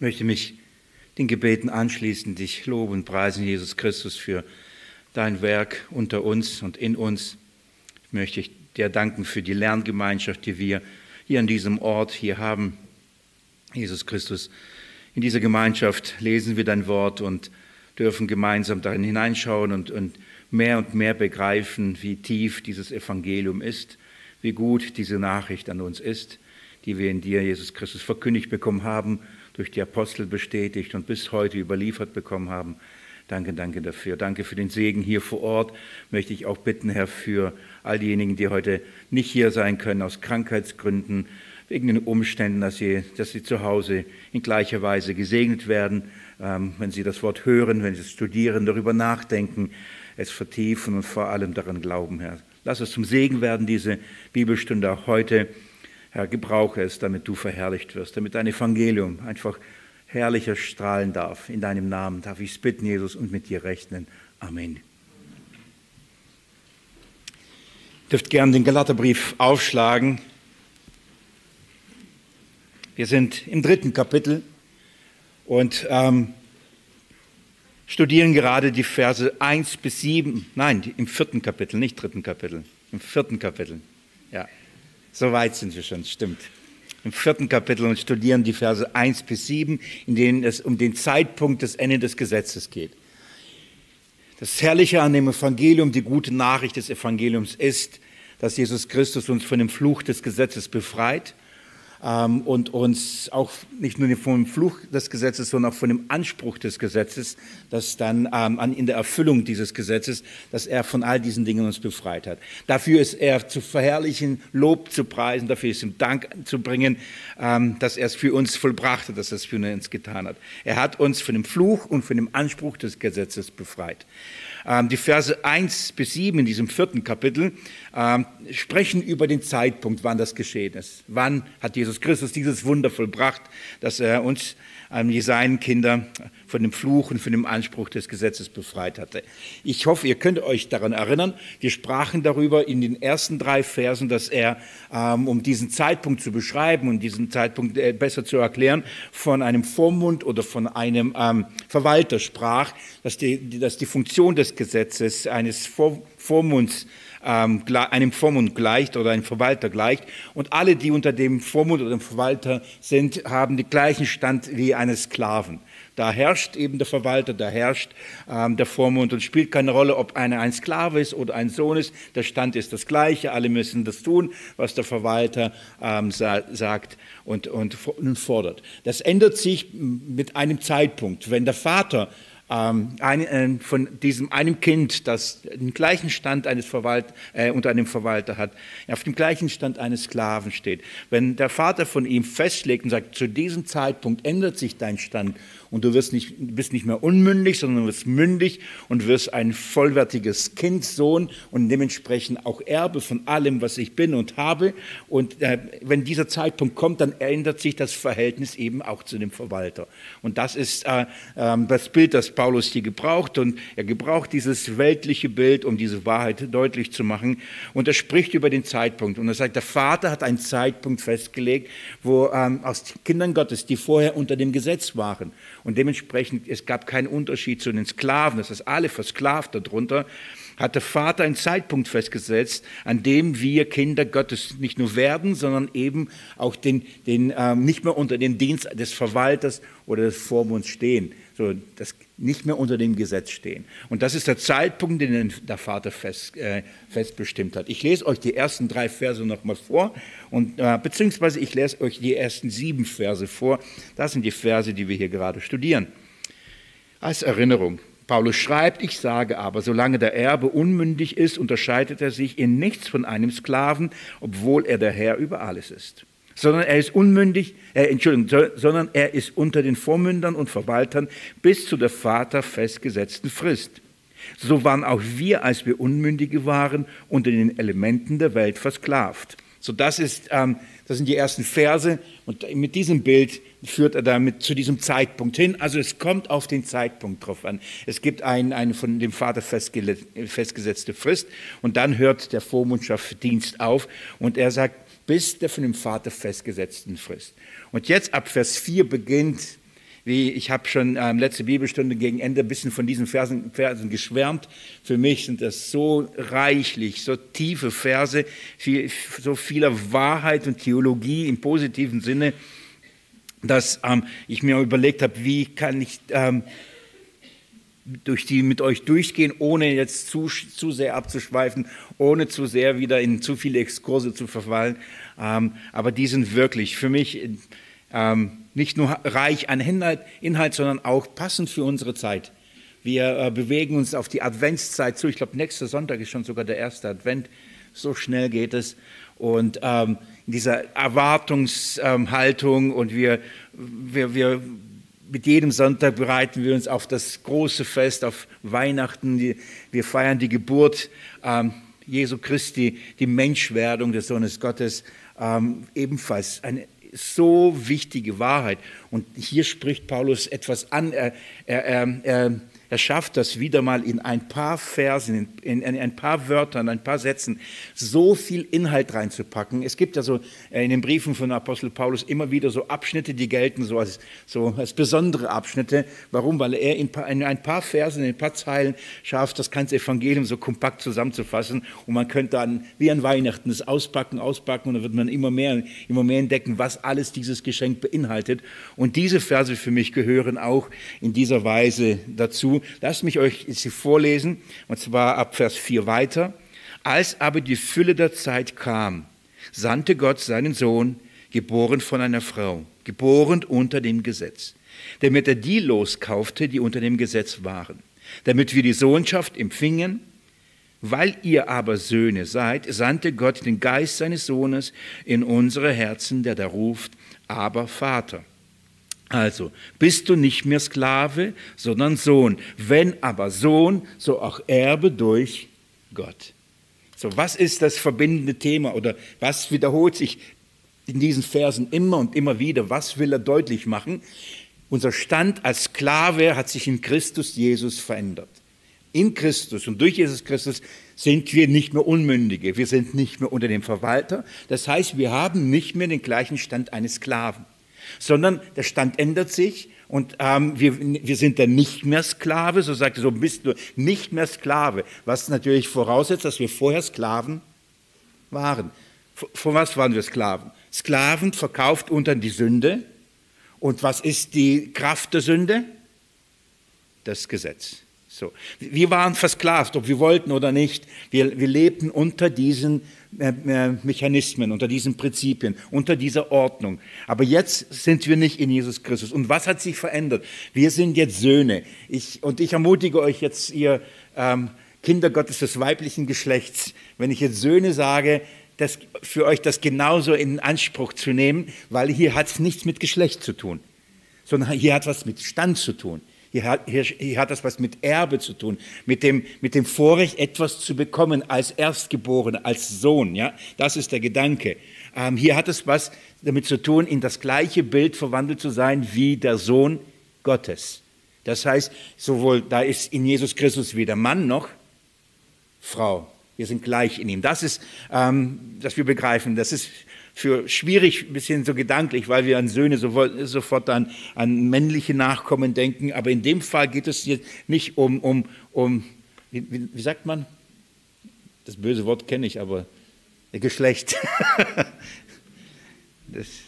Ich möchte mich den Gebeten anschließen, dich loben und preisen, Jesus Christus, für dein Werk unter uns und in uns. Ich möchte dir danken für die Lerngemeinschaft, die wir hier an diesem Ort hier haben. Jesus Christus, in dieser Gemeinschaft lesen wir dein Wort und dürfen gemeinsam darin hineinschauen und, und mehr und mehr begreifen, wie tief dieses Evangelium ist, wie gut diese Nachricht an uns ist, die wir in dir, Jesus Christus, verkündigt bekommen haben, durch die Apostel bestätigt und bis heute überliefert bekommen haben. Danke, danke dafür. Danke für den Segen hier vor Ort. Möchte ich auch bitten, Herr, für all diejenigen, die heute nicht hier sein können, aus Krankheitsgründen, wegen den Umständen, dass sie, dass sie zu Hause in gleicher Weise gesegnet werden, ähm, wenn sie das Wort hören, wenn sie es studieren, darüber nachdenken, es vertiefen und vor allem daran glauben, Herr. Lass es zum Segen werden, diese Bibelstunde auch heute. Herr, gebrauche es, damit du verherrlicht wirst, damit dein Evangelium einfach herrlicher strahlen darf. In deinem Namen darf ich es bitten, Jesus, und mit dir rechnen. Amen. Ihr dürft gern den Galaterbrief aufschlagen. Wir sind im dritten Kapitel und ähm, studieren gerade die Verse 1 bis 7. Nein, im vierten Kapitel, nicht dritten Kapitel. Im vierten Kapitel. So weit sind wir schon, stimmt im vierten Kapitel und studieren die Verse 1 bis 7, in denen es um den Zeitpunkt des Ende des Gesetzes geht. Das Herrliche an dem Evangelium, die gute Nachricht des Evangeliums ist, dass Jesus Christus uns von dem Fluch des Gesetzes befreit ähm, und uns auch nicht nur vom Fluch des Gesetzes, sondern auch von dem Anspruch des Gesetzes, dass dann ähm, in der Erfüllung dieses Gesetzes, dass er von all diesen Dingen uns befreit hat. Dafür ist er zu verherrlichen, Lob zu preisen, dafür ist ihm Dank zu bringen, ähm, dass er es für uns vollbracht hat, dass er es für uns getan hat. Er hat uns von dem Fluch und von dem Anspruch des Gesetzes befreit. Ähm, die Verse 1 bis 7 in diesem vierten Kapitel ähm, sprechen über den Zeitpunkt, wann das geschehen ist. Wann hat Jesus Christus dieses Wunder vollbracht, dass er uns ähm, seinen Kinder von dem Fluch und von dem Anspruch des Gesetzes befreit hatte. Ich hoffe, ihr könnt euch daran erinnern. Wir sprachen darüber in den ersten drei Versen, dass er, ähm, um diesen Zeitpunkt zu beschreiben und diesen Zeitpunkt äh, besser zu erklären, von einem Vormund oder von einem ähm, Verwalter sprach, dass die, dass die Funktion des Gesetzes eines Vor Vormunds ähm, einem Vormund gleicht oder einem Verwalter gleicht. Und alle, die unter dem Vormund oder dem Verwalter sind, haben den gleichen Stand wie eines Sklaven. Da herrscht eben der Verwalter, da herrscht ähm, der Vormund und spielt keine Rolle, ob einer ein Sklave ist oder ein Sohn ist. Der Stand ist das gleiche. Alle müssen das tun, was der Verwalter ähm, sa sagt und, und, fordert. Das ändert sich mit einem Zeitpunkt. Wenn der Vater ähm, ein, äh, von diesem einem Kind, das den gleichen Stand eines Verwalt, äh, unter einem Verwalter hat, auf dem gleichen Stand eines Sklaven steht. Wenn der Vater von ihm festschlägt und sagt, zu diesem Zeitpunkt ändert sich dein Stand und du wirst nicht, bist nicht mehr unmündig, sondern du wirst mündig und wirst ein vollwertiges Kind, Sohn und dementsprechend auch Erbe von allem, was ich bin und habe. Und äh, wenn dieser Zeitpunkt kommt, dann ändert sich das Verhältnis eben auch zu dem Verwalter. Und das ist äh, äh, das Bild, das Paulus hier gebraucht. Und er gebraucht dieses weltliche Bild, um diese Wahrheit deutlich zu machen. Und er spricht über den Zeitpunkt. Und er sagt, der Vater hat einen Zeitpunkt festgelegt, wo ähm, aus Kindern Gottes, die vorher unter dem Gesetz waren, und dementsprechend, es gab keinen Unterschied zu den Sklaven, das ist alle versklavt darunter, hat der Vater einen Zeitpunkt festgesetzt, an dem wir Kinder Gottes nicht nur werden, sondern eben auch den, den, äh, nicht mehr unter den Dienst des Verwalters oder des Vormunds stehen, so das nicht mehr unter dem Gesetz stehen. Und das ist der Zeitpunkt, den der Vater fest, äh, festbestimmt hat. Ich lese euch die ersten drei Verse nochmal vor, und, äh, beziehungsweise ich lese euch die ersten sieben Verse vor. Das sind die Verse, die wir hier gerade studieren. Als Erinnerung. Paulus schreibt, ich sage aber, solange der Erbe unmündig ist, unterscheidet er sich in nichts von einem Sklaven, obwohl er der Herr über alles ist sondern er ist unmündig, äh, Entschuldigung, sondern er ist unter den Vormündern und Verwaltern bis zu der Vater festgesetzten Frist. So waren auch wir, als wir Unmündige waren, unter den Elementen der Welt versklavt. So, das, ist, ähm, das sind die ersten Verse und mit diesem Bild führt er damit zu diesem Zeitpunkt hin. Also es kommt auf den Zeitpunkt drauf an. Es gibt eine ein von dem Vater festgesetzte Frist und dann hört der Vormundschaftsdienst auf und er sagt, bis der von dem Vater festgesetzten Frist. Und jetzt ab Vers 4 beginnt wie ich habe schon ähm, letzte Bibelstunde gegen Ende ein bisschen von diesen Versen, Versen geschwärmt. Für mich sind das so reichlich, so tiefe Verse, viel, so vieler Wahrheit und Theologie im positiven Sinne, dass ähm, ich mir überlegt habe, wie kann ich ähm, durch die mit euch durchgehen, ohne jetzt zu, zu sehr abzuschweifen, ohne zu sehr wieder in zu viele Exkurse zu verfallen. Ähm, aber die sind wirklich für mich ähm, nicht nur reich an Inhalt, sondern auch passend für unsere Zeit. Wir äh, bewegen uns auf die Adventszeit zu. Ich glaube, nächster Sonntag ist schon sogar der erste Advent. So schnell geht es. Und ähm, in dieser Erwartungshaltung und wir, wir, wir mit jedem Sonntag bereiten wir uns auf das große Fest, auf Weihnachten. Wir feiern die Geburt ähm, Jesu Christi, die Menschwerdung des Sohnes Gottes, ähm, ebenfalls eine so wichtige Wahrheit. Und hier spricht Paulus etwas an. Er, er, er, er schafft das wieder mal in ein paar Versen, in, in, ein paar Wörtern, ein paar Sätzen, so viel Inhalt reinzupacken. Es gibt ja so äh, in den Briefen von Apostel Paulus immer wieder so Abschnitte, die gelten so als, so als besondere Abschnitte. Warum? Weil er in, in ein paar Versen, in ein paar Zeilen schafft, das ganze Evangelium so kompakt zusammenzufassen. Und man könnte dann wie an Weihnachten es auspacken, auspacken und dann wird man immer mehr, immer mehr entdecken, was alles dieses Geschenk beinhaltet. Und diese Verse für mich gehören auch in dieser Weise dazu. Lasst mich euch sie vorlesen, und zwar ab Vers 4 weiter. Als aber die Fülle der Zeit kam, sandte Gott seinen Sohn, geboren von einer Frau, geboren unter dem Gesetz, damit er die loskaufte, die unter dem Gesetz waren, damit wir die Sohnschaft empfingen. Weil ihr aber Söhne seid, sandte Gott den Geist seines Sohnes in unsere Herzen, der da ruft, aber Vater. Also, bist du nicht mehr Sklave, sondern Sohn. Wenn aber Sohn, so auch Erbe durch Gott. So, was ist das verbindende Thema oder was wiederholt sich in diesen Versen immer und immer wieder? Was will er deutlich machen? Unser Stand als Sklave hat sich in Christus Jesus verändert. In Christus und durch Jesus Christus sind wir nicht mehr Unmündige. Wir sind nicht mehr unter dem Verwalter. Das heißt, wir haben nicht mehr den gleichen Stand eines Sklaven sondern der Stand ändert sich und ähm, wir, wir sind dann nicht mehr Sklave, so sagt er, so bist du nicht mehr Sklave, was natürlich voraussetzt, dass wir vorher Sklaven waren. Von was waren wir Sklaven? Sklaven verkauft unter die Sünde. Und was ist die Kraft der Sünde? Das Gesetz. So. Wir waren versklavt, ob wir wollten oder nicht. Wir, wir lebten unter diesen Mechanismen, unter diesen Prinzipien, unter dieser Ordnung. Aber jetzt sind wir nicht in Jesus Christus. Und was hat sich verändert? Wir sind jetzt Söhne. Ich, und ich ermutige euch jetzt, ihr ähm, Kinder Gottes des weiblichen Geschlechts, wenn ich jetzt Söhne sage, das, für euch das genauso in Anspruch zu nehmen, weil hier hat es nichts mit Geschlecht zu tun, sondern hier hat was mit Stand zu tun. Hier hat, hier, hier hat das was mit Erbe zu tun, mit dem, mit dem Vorrecht, etwas zu bekommen als Erstgeborene, als Sohn. Ja? Das ist der Gedanke. Ähm, hier hat es was damit zu tun, in das gleiche Bild verwandelt zu sein wie der Sohn Gottes. Das heißt, sowohl da ist in Jesus Christus weder Mann noch Frau. Wir sind gleich in ihm. Das ist, ähm, dass wir begreifen, das ist für schwierig, ein bisschen so gedanklich, weil wir an Söhne sofort an, an männliche Nachkommen denken. Aber in dem Fall geht es hier nicht um, um, um wie, wie sagt man? Das böse Wort kenne ich, aber Geschlecht.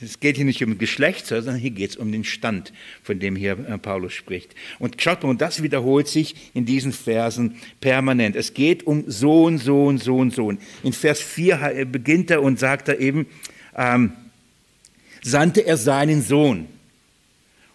Es geht hier nicht um Geschlecht, sondern hier geht es um den Stand, von dem hier äh, Paulus spricht. Und schaut mal, und das wiederholt sich in diesen Versen permanent. Es geht um Sohn, Sohn, Sohn, Sohn. In Vers 4 beginnt er und sagt er eben, ähm, sandte er seinen Sohn.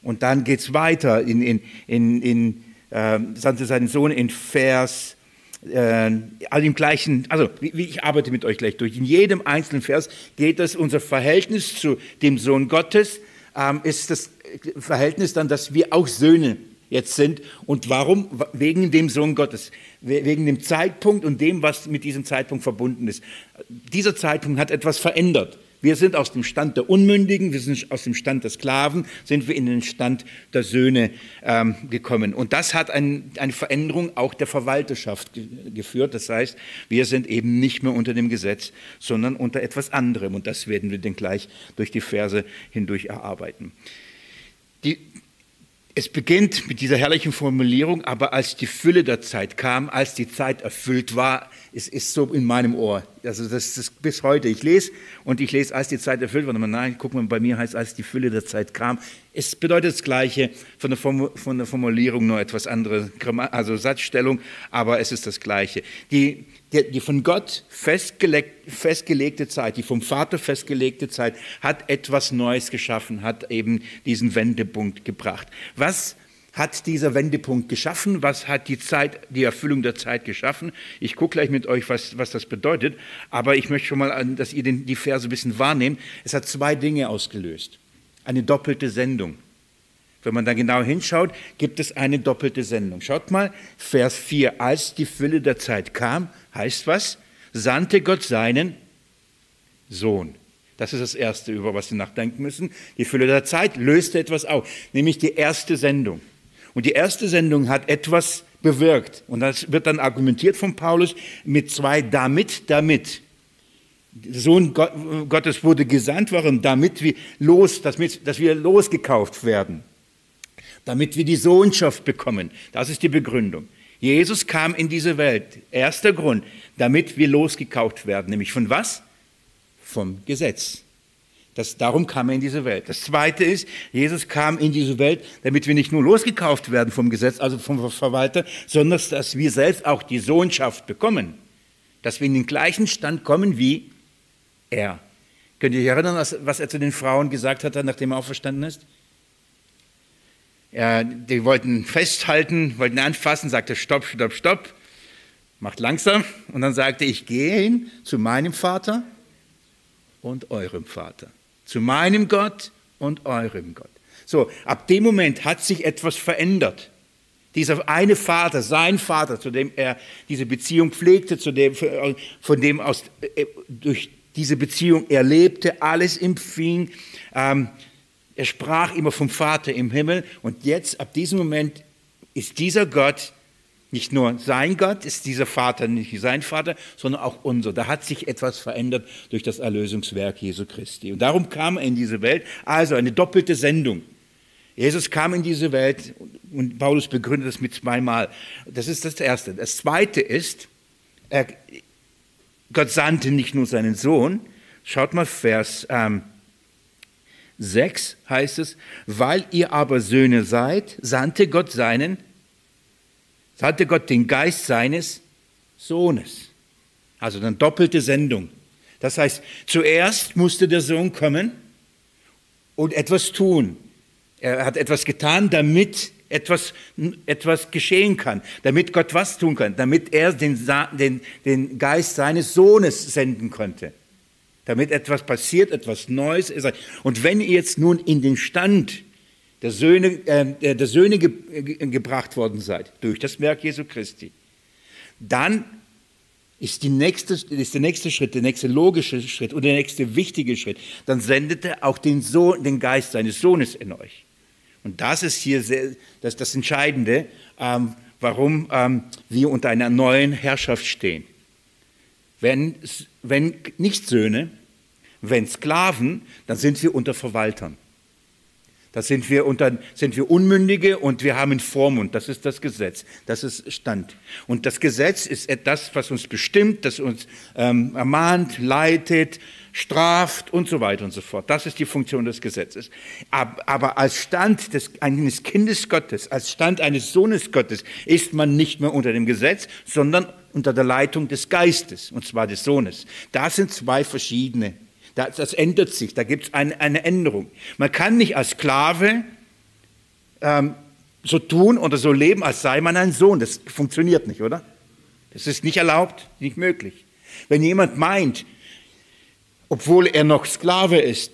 Und dann geht es weiter, in, in, in, in äh, sandte seinen Sohn in Vers, also im gleichen, also wie ich arbeite mit euch gleich durch. In jedem einzelnen Vers geht es, unser Verhältnis zu dem Sohn Gottes ähm, ist das Verhältnis dann, dass wir auch Söhne jetzt sind. Und warum? Wegen dem Sohn Gottes, wegen dem Zeitpunkt und dem, was mit diesem Zeitpunkt verbunden ist. Dieser Zeitpunkt hat etwas verändert. Wir sind aus dem Stand der Unmündigen, wir sind aus dem Stand der Sklaven, sind wir in den Stand der Söhne ähm, gekommen. Und das hat ein, eine Veränderung auch der Verwalterschaft ge geführt. Das heißt, wir sind eben nicht mehr unter dem Gesetz, sondern unter etwas anderem. Und das werden wir dann gleich durch die Verse hindurch erarbeiten. Die, es beginnt mit dieser herrlichen Formulierung, aber als die Fülle der Zeit kam, als die Zeit erfüllt war, es ist so in meinem Ohr. Also das ist bis heute. Ich lese und ich lese, als die Zeit erfüllt war. Nein, guck mal, bei mir heißt, als die Fülle der Zeit kam. Es bedeutet das Gleiche von der, von der Formulierung, nur etwas andere, also Satzstellung, aber es ist das Gleiche. Die, die, die von Gott festgelegte, festgelegte Zeit, die vom Vater festgelegte Zeit, hat etwas Neues geschaffen, hat eben diesen Wendepunkt gebracht. Was hat dieser Wendepunkt geschaffen? Was hat die Zeit, die Erfüllung der Zeit geschaffen? Ich gucke gleich mit euch, was, was das bedeutet, aber ich möchte schon mal, dass ihr den, die Verse ein bisschen wahrnehmt. Es hat zwei Dinge ausgelöst. Eine doppelte Sendung. Wenn man da genau hinschaut, gibt es eine doppelte Sendung. Schaut mal, Vers 4. Als die Fülle der Zeit kam, heißt was? Sandte Gott seinen Sohn. Das ist das Erste, über was Sie nachdenken müssen. Die Fülle der Zeit löste etwas auf, nämlich die erste Sendung. Und die erste Sendung hat etwas bewirkt. Und das wird dann argumentiert von Paulus mit zwei damit, damit. Der Sohn Gottes wurde gesandt, warum? Damit wir, los, dass wir losgekauft werden. Damit wir die Sohnschaft bekommen. Das ist die Begründung. Jesus kam in diese Welt. Erster Grund, damit wir losgekauft werden. Nämlich von was? Vom Gesetz. Das, darum kam er in diese Welt. Das Zweite ist, Jesus kam in diese Welt, damit wir nicht nur losgekauft werden vom Gesetz, also vom Verwalter, sondern dass wir selbst auch die Sohnschaft bekommen. Dass wir in den gleichen Stand kommen wie er. Könnt ihr euch erinnern, was er zu den Frauen gesagt hat, nachdem er auferstanden ist? Ja, die wollten festhalten, wollten anfassen, sagte Stopp, Stopp, Stopp, macht langsam. Und dann sagte ich, gehe hin zu meinem Vater und eurem Vater zu meinem Gott und eurem Gott. So, ab dem Moment hat sich etwas verändert. Dieser eine Vater, sein Vater, zu dem er diese Beziehung pflegte, zu dem, von dem aus, äh, durch diese Beziehung er lebte, alles empfing. Ähm, er sprach immer vom Vater im Himmel und jetzt, ab diesem Moment, ist dieser Gott nicht nur sein Gott ist dieser Vater, nicht sein Vater, sondern auch unser. Da hat sich etwas verändert durch das Erlösungswerk Jesu Christi. Und darum kam er in diese Welt. Also eine doppelte Sendung. Jesus kam in diese Welt und Paulus begründet das mit zweimal. Das ist das Erste. Das Zweite ist, er, Gott sandte nicht nur seinen Sohn. Schaut mal, Vers ähm, 6 heißt es, weil ihr aber Söhne seid, sandte Gott seinen hatte Gott den Geist seines Sohnes. Also eine doppelte Sendung. Das heißt, zuerst musste der Sohn kommen und etwas tun. Er hat etwas getan, damit etwas, etwas geschehen kann, damit Gott was tun kann, damit er den, den, den Geist seines Sohnes senden konnte, damit etwas passiert, etwas Neues. Und wenn ihr jetzt nun in den Stand der Söhne, äh, der Söhne ge gebracht worden seid durch das Werk Jesu Christi, dann ist, die nächste, ist der nächste Schritt, der nächste logische Schritt und der nächste wichtige Schritt. Dann sendet er auch den, Sohn, den Geist seines Sohnes in euch. Und das ist hier sehr, das, das Entscheidende, ähm, warum ähm, wir unter einer neuen Herrschaft stehen. Wenn, wenn nicht Söhne, wenn Sklaven, dann sind wir unter Verwaltern. Da sind wir, unter, sind wir Unmündige und wir haben Vormund. Das ist das Gesetz. Das ist Stand. Und das Gesetz ist das, was uns bestimmt, das uns ähm, ermahnt, leitet, straft und so weiter und so fort. Das ist die Funktion des Gesetzes. Aber als Stand des, eines Kindes Gottes, als Stand eines Sohnes Gottes ist man nicht mehr unter dem Gesetz, sondern unter der Leitung des Geistes, und zwar des Sohnes. Das sind zwei verschiedene das ändert sich, da gibt es eine, eine, Änderung. Man kann nicht als Sklave ähm, so tun oder so leben, als sei man ein Sohn. Das funktioniert nicht, oder? Das ist nicht erlaubt, nicht möglich. Wenn jemand meint, obwohl er noch Sklave ist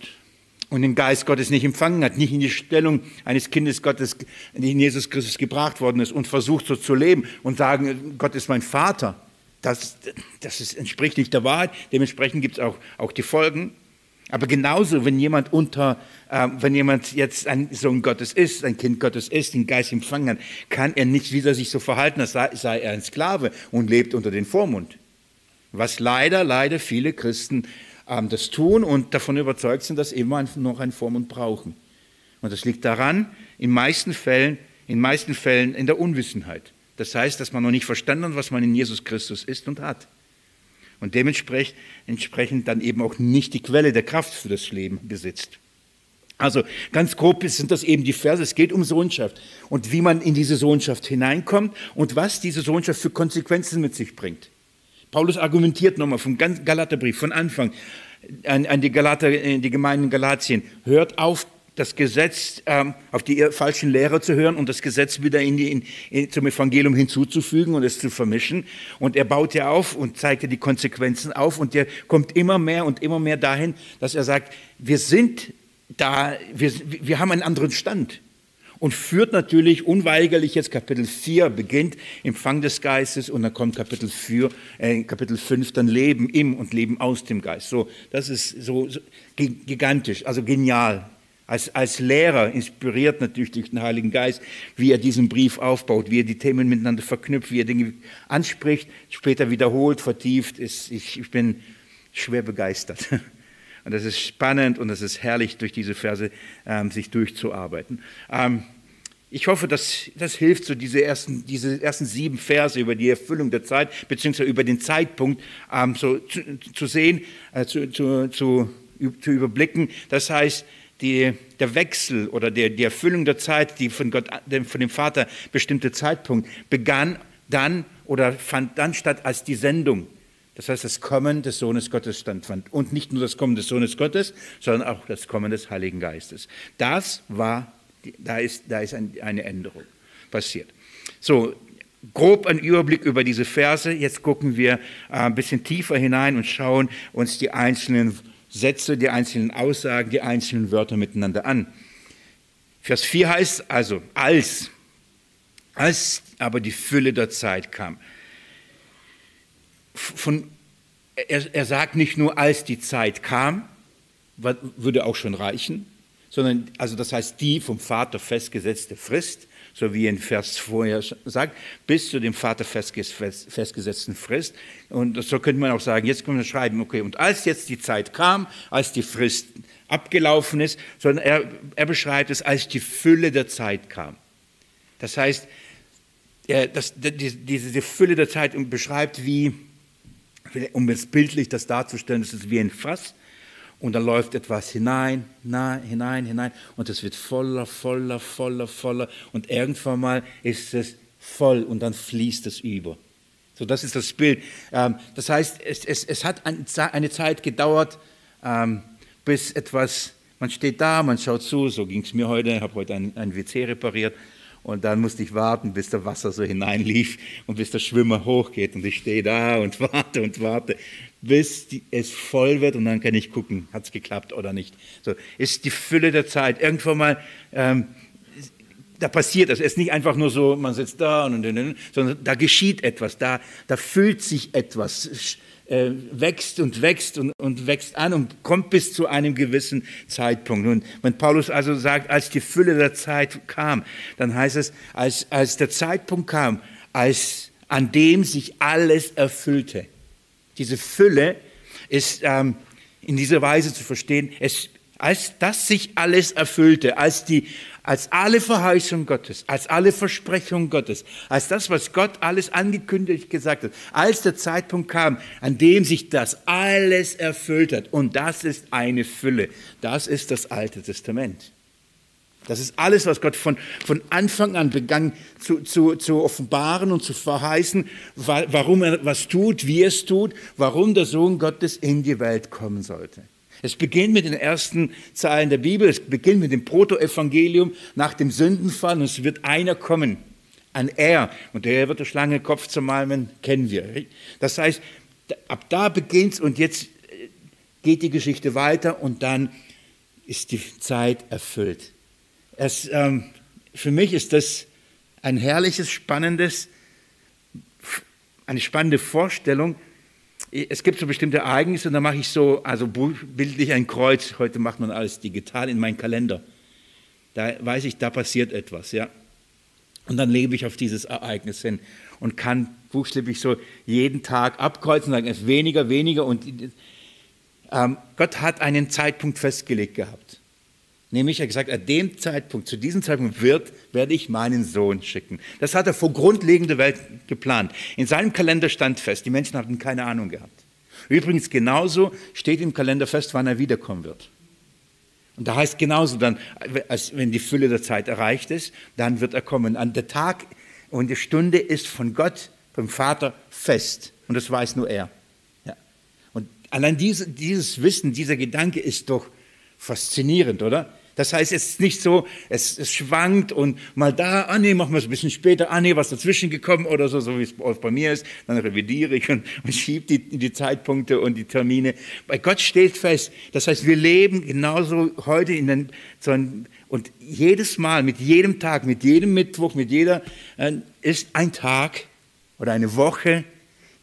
und den Geist Gottes nicht empfangen hat, nicht in die Stellung eines Kindes Gottes, in Jesus Christus gebracht worden ist und versucht so zu leben und sagen, Gott ist mein Vater, das, das ist, entspricht nicht der Wahrheit. Dementsprechend gibt es auch, auch die Folgen. Aber genauso, wenn jemand unter, äh, wenn jemand jetzt ein Sohn Gottes ist, ein Kind Gottes ist, den Geist empfangen hat, kann er nicht wieder sich so verhalten, als sei, sei er ein Sklave und lebt unter den Vormund. Was leider, leider viele Christen ähm, das tun und davon überzeugt sind, dass immer noch einen Vormund brauchen. Und das liegt daran, in meisten Fällen, in meisten Fällen in der Unwissenheit. Das heißt, dass man noch nicht verstanden hat, was man in Jesus Christus ist und hat. Und dementsprechend dann eben auch nicht die Quelle der Kraft für das Leben besitzt. Also ganz grob sind das eben die Verse. Es geht um Sohnschaft und wie man in diese Sohnschaft hineinkommt und was diese Sohnschaft für Konsequenzen mit sich bringt. Paulus argumentiert nochmal vom Galaterbrief von Anfang an, an die Galater, die Gemeinden Galatien. Hört auf, das Gesetz ähm, auf die falschen Lehrer zu hören und das Gesetz wieder in die, in, in, zum Evangelium hinzuzufügen und es zu vermischen. Und er baut ja auf und zeigt ja die Konsequenzen auf und der kommt immer mehr und immer mehr dahin, dass er sagt, wir sind da, wir, wir haben einen anderen Stand und führt natürlich unweigerlich jetzt Kapitel 4 beginnt Empfang des Geistes und dann kommt Kapitel 4, äh, Kapitel 5 dann Leben im und Leben aus dem Geist. So, das ist so, so gigantisch, also genial. Als, als Lehrer inspiriert natürlich durch den Heiligen Geist, wie er diesen Brief aufbaut, wie er die Themen miteinander verknüpft, wie er Dinge anspricht, später wiederholt, vertieft. Ist, ich, ich bin schwer begeistert. Und das ist spannend und es ist herrlich, durch diese Verse ähm, sich durchzuarbeiten. Ähm, ich hoffe, dass das hilft, so diese ersten, diese ersten sieben Verse über die Erfüllung der Zeit, beziehungsweise über den Zeitpunkt ähm, so zu, zu sehen, äh, zu, zu, zu, zu überblicken. Das heißt, die, der Wechsel oder der, die Erfüllung der Zeit, die von, Gott, von dem Vater bestimmte Zeitpunkt, begann dann oder fand dann statt als die Sendung das heißt, das Kommen des Sohnes Gottes standfand. Und nicht nur das Kommen des Sohnes Gottes, sondern auch das Kommen des Heiligen Geistes. Das war, da ist, da ist eine Änderung passiert. So, grob ein Überblick über diese Verse. Jetzt gucken wir äh, ein bisschen tiefer hinein und schauen uns die einzelnen Sätze, die einzelnen Aussagen, die einzelnen Wörter miteinander an. Vers 4 heißt also, als, als aber die Fülle der Zeit kam von, er, er sagt nicht nur, als die Zeit kam, würde auch schon reichen, sondern, also das heißt, die vom Vater festgesetzte Frist, so wie in Vers vorher sagt, bis zu dem Vater festgesetzten Frist. Und so könnte man auch sagen, jetzt können wir schreiben, okay, und als jetzt die Zeit kam, als die Frist abgelaufen ist, sondern er, er beschreibt es, als die Fülle der Zeit kam. Das heißt, er, das, die, diese Fülle der Zeit beschreibt, wie, um es bildlich das darzustellen, das ist wie ein Fass und da läuft etwas hinein, hinein, hinein und es wird voller, voller, voller, voller und irgendwann mal ist es voll und dann fließt es über. So, das ist das Bild. Ähm, das heißt, es, es, es hat eine Zeit gedauert, ähm, bis etwas, man steht da, man schaut zu, so ging es mir heute, ich habe heute ein, ein WC repariert und dann musste ich warten, bis der Wasser so hineinlief und bis der Schwimmer hochgeht. Und ich stehe da und warte und warte, bis die, es voll wird. Und dann kann ich gucken, hat es geklappt oder nicht. So ist die Fülle der Zeit. Irgendwann mal, ähm, da passiert es. Es ist nicht einfach nur so, man sitzt da und, und, und sondern da geschieht etwas. Da, da füllt sich etwas äh, wächst und wächst und, und wächst an und kommt bis zu einem gewissen Zeitpunkt. Und wenn Paulus also sagt, als die Fülle der Zeit kam, dann heißt es, als, als der Zeitpunkt kam, als an dem sich alles erfüllte. Diese Fülle ist ähm, in dieser Weise zu verstehen, es, als das sich alles erfüllte, als die als alle Verheißung Gottes, als alle Versprechungen Gottes, als das, was Gott alles angekündigt gesagt hat, als der Zeitpunkt kam, an dem sich das alles erfüllt hat. Und das ist eine Fülle. Das ist das Alte Testament. Das ist alles, was Gott von, von Anfang an begann zu, zu, zu offenbaren und zu verheißen, warum er was tut, wie er es tut, warum der Sohn Gottes in die Welt kommen sollte. Es beginnt mit den ersten Zeilen der Bibel, es beginnt mit dem Protoevangelium nach dem Sündenfall und es wird einer kommen, ein Er. Und der wird der Schlange Kopf zermalmen, kennen wir. Das heißt, ab da beginnt es und jetzt äh, geht die Geschichte weiter und dann ist die Zeit erfüllt. Es, ähm, für mich ist das ein herrliches, spannendes, eine spannende Vorstellung, es gibt so bestimmte Ereignisse und da mache ich so, also bildlich ein Kreuz. Heute macht man alles digital in meinen Kalender. Da weiß ich, da passiert etwas, ja. Und dann lebe ich auf dieses Ereignis hin und kann buchstäblich so jeden Tag abkreuzen und sagen, es ist weniger, weniger. Und ähm, Gott hat einen Zeitpunkt festgelegt gehabt. Nämlich, er hat gesagt, an dem Zeitpunkt, zu diesem Zeitpunkt wird, werde ich meinen Sohn schicken. Das hat er vor grundlegender Welt geplant. In seinem Kalender stand fest, die Menschen hatten keine Ahnung gehabt. Übrigens, genauso steht im Kalender fest, wann er wiederkommen wird. Und da heißt genauso dann, als wenn die Fülle der Zeit erreicht ist, dann wird er kommen. An der Tag und die Stunde ist von Gott, vom Vater fest. Und das weiß nur er. Ja. Und allein diese, dieses Wissen, dieser Gedanke ist doch faszinierend, oder? Das heißt, es ist nicht so, es, es schwankt und mal da, ah nee, machen wir es ein bisschen später, ah nee, was dazwischen gekommen oder so, so wie es bei mir ist, dann revidiere ich und, und schiebe die, die Zeitpunkte und die Termine. Bei Gott steht fest. Das heißt, wir leben genauso heute in den, so ein, und jedes Mal, mit jedem Tag, mit jedem Mittwoch, mit jeder, äh, ist ein Tag oder eine Woche,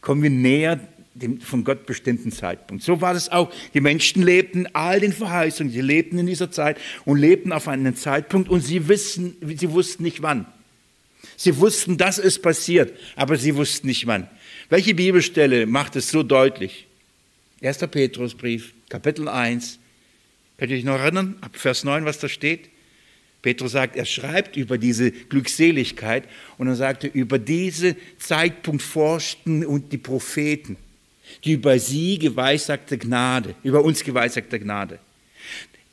kommen wir näher dem von Gott bestimmten Zeitpunkt. So war das auch. Die Menschen lebten all den Verheißungen, sie lebten in dieser Zeit und lebten auf einen Zeitpunkt und sie, wissen, sie wussten nicht wann. Sie wussten, dass es passiert, aber sie wussten nicht wann. Welche Bibelstelle macht es so deutlich? 1. Petrusbrief, Kapitel 1. Könnt ihr euch noch erinnern, ab Vers 9, was da steht? Petrus sagt, er schreibt über diese Glückseligkeit und er sagte, über diesen Zeitpunkt forschten und die Propheten die über sie geweissagte Gnade, über uns geweissagte Gnade.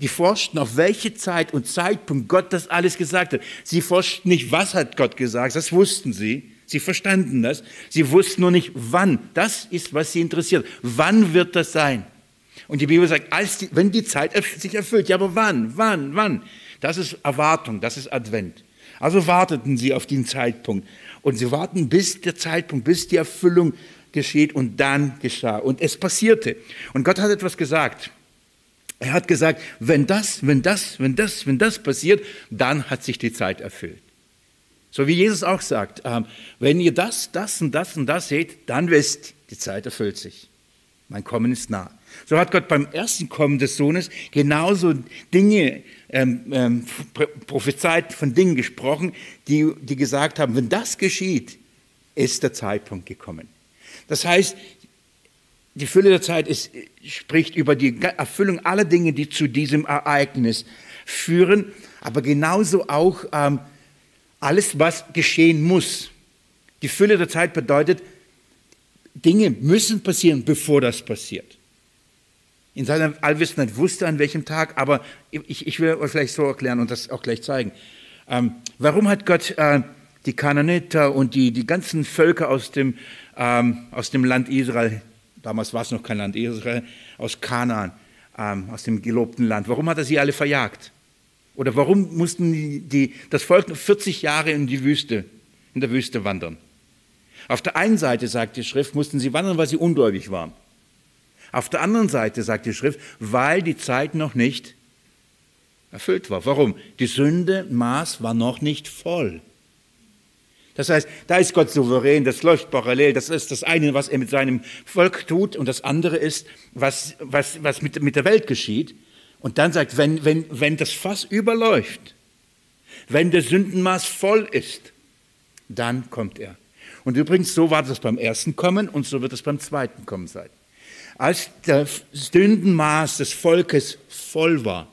Die forschten, auf welche Zeit und Zeitpunkt Gott das alles gesagt hat. Sie forschten nicht, was hat Gott gesagt, das wussten sie. Sie verstanden das. Sie wussten nur nicht, wann. Das ist, was sie interessiert. Wann wird das sein? Und die Bibel sagt, die, wenn die Zeit sich erfüllt. Ja, aber wann? Wann? Wann? Das ist Erwartung, das ist Advent. Also warteten sie auf den Zeitpunkt. Und sie warten bis der Zeitpunkt, bis die Erfüllung geschieht und dann geschah. Und es passierte. Und Gott hat etwas gesagt. Er hat gesagt, wenn das, wenn das, wenn das, wenn das passiert, dann hat sich die Zeit erfüllt. So wie Jesus auch sagt, ähm, wenn ihr das, das und das und das seht, dann wisst, die Zeit erfüllt sich. Mein Kommen ist nah. So hat Gott beim ersten Kommen des Sohnes genauso Dinge ähm, ähm, prophezeit, von Dingen gesprochen, die, die gesagt haben, wenn das geschieht, ist der Zeitpunkt gekommen. Das heißt, die Fülle der Zeit ist, spricht über die Erfüllung aller Dinge, die zu diesem Ereignis führen, aber genauso auch ähm, alles, was geschehen muss. Die Fülle der Zeit bedeutet, Dinge müssen passieren, bevor das passiert. In seiner Allwissenheit wusste er an welchem Tag, aber ich, ich will euch vielleicht so erklären und das auch gleich zeigen. Ähm, warum hat Gott äh, die Kananiter und die, die ganzen Völker aus dem ähm, aus dem Land Israel, damals war es noch kein Land Israel, aus Kanaan, ähm, aus dem gelobten Land. Warum hat er sie alle verjagt? Oder warum mussten die, die, das Volk 40 Jahre in die Wüste, in der Wüste wandern? Auf der einen Seite, sagt die Schrift, mussten sie wandern, weil sie ungläubig waren. Auf der anderen Seite, sagt die Schrift, weil die Zeit noch nicht erfüllt war. Warum? Die Sünde, Maß war noch nicht voll. Das heißt, da ist Gott souverän, das läuft parallel. Das ist das eine, was er mit seinem Volk tut, und das andere ist, was, was, was mit, mit der Welt geschieht. Und dann sagt, wenn, wenn, wenn das Fass überläuft, wenn der Sündenmaß voll ist, dann kommt er. Und übrigens, so war das beim ersten Kommen und so wird es beim zweiten Kommen sein. Als das Sündenmaß des Volkes voll war,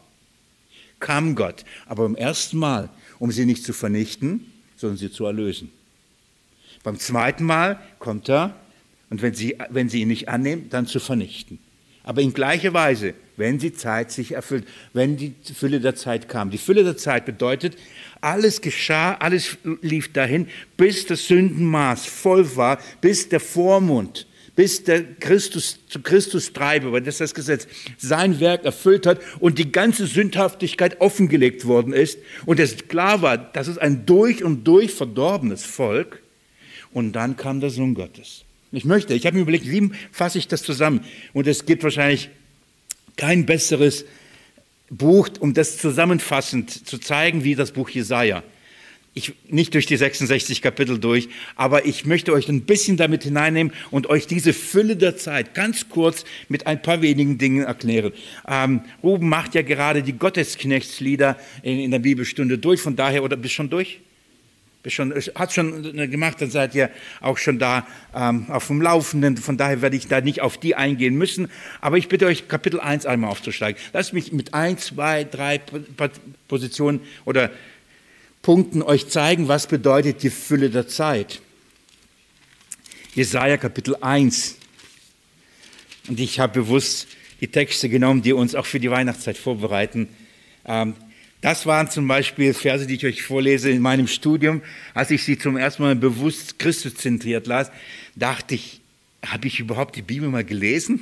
kam Gott, aber beim ersten Mal, um sie nicht zu vernichten, sondern sie zu erlösen. Beim zweiten Mal kommt er und wenn sie, wenn sie ihn nicht annehmen, dann zu vernichten. Aber in gleicher Weise, wenn die Zeit sich erfüllt, wenn die Fülle der Zeit kam. Die Fülle der Zeit bedeutet, alles geschah, alles lief dahin, bis das Sündenmaß voll war, bis der Vormund bis der Christus zu Christus treibe, weil das das Gesetz sein Werk erfüllt hat und die ganze Sündhaftigkeit offengelegt worden ist und es klar war, das ist ein durch und durch verdorbenes Volk. Und dann kam der Sohn Gottes. Ich möchte, ich habe mir überlegt, wie fasse ich das zusammen? Und es gibt wahrscheinlich kein besseres Buch, um das zusammenfassend zu zeigen, wie das Buch Jesaja ich, nicht durch die 66 Kapitel durch, aber ich möchte euch ein bisschen damit hineinnehmen und euch diese Fülle der Zeit ganz kurz mit ein paar wenigen Dingen erklären. Ähm, Ruben macht ja gerade die Gottesknechtslieder in, in der Bibelstunde durch, von daher, oder bist schon durch? schon, hat schon gemacht, dann seid ihr auch schon da ähm, auf dem Laufenden. Von daher werde ich da nicht auf die eingehen müssen. Aber ich bitte euch, Kapitel 1 einmal aufzusteigen. Lasst mich mit ein, zwei, drei Positionen oder Punkten euch zeigen, was bedeutet die Fülle der Zeit. Jesaja Kapitel 1. Und ich habe bewusst die Texte genommen, die uns auch für die Weihnachtszeit vorbereiten. Ähm, das waren zum Beispiel Verse, die ich euch vorlese in meinem Studium. Als ich sie zum ersten Mal bewusst Christuszentriert las, dachte ich, habe ich überhaupt die Bibel mal gelesen?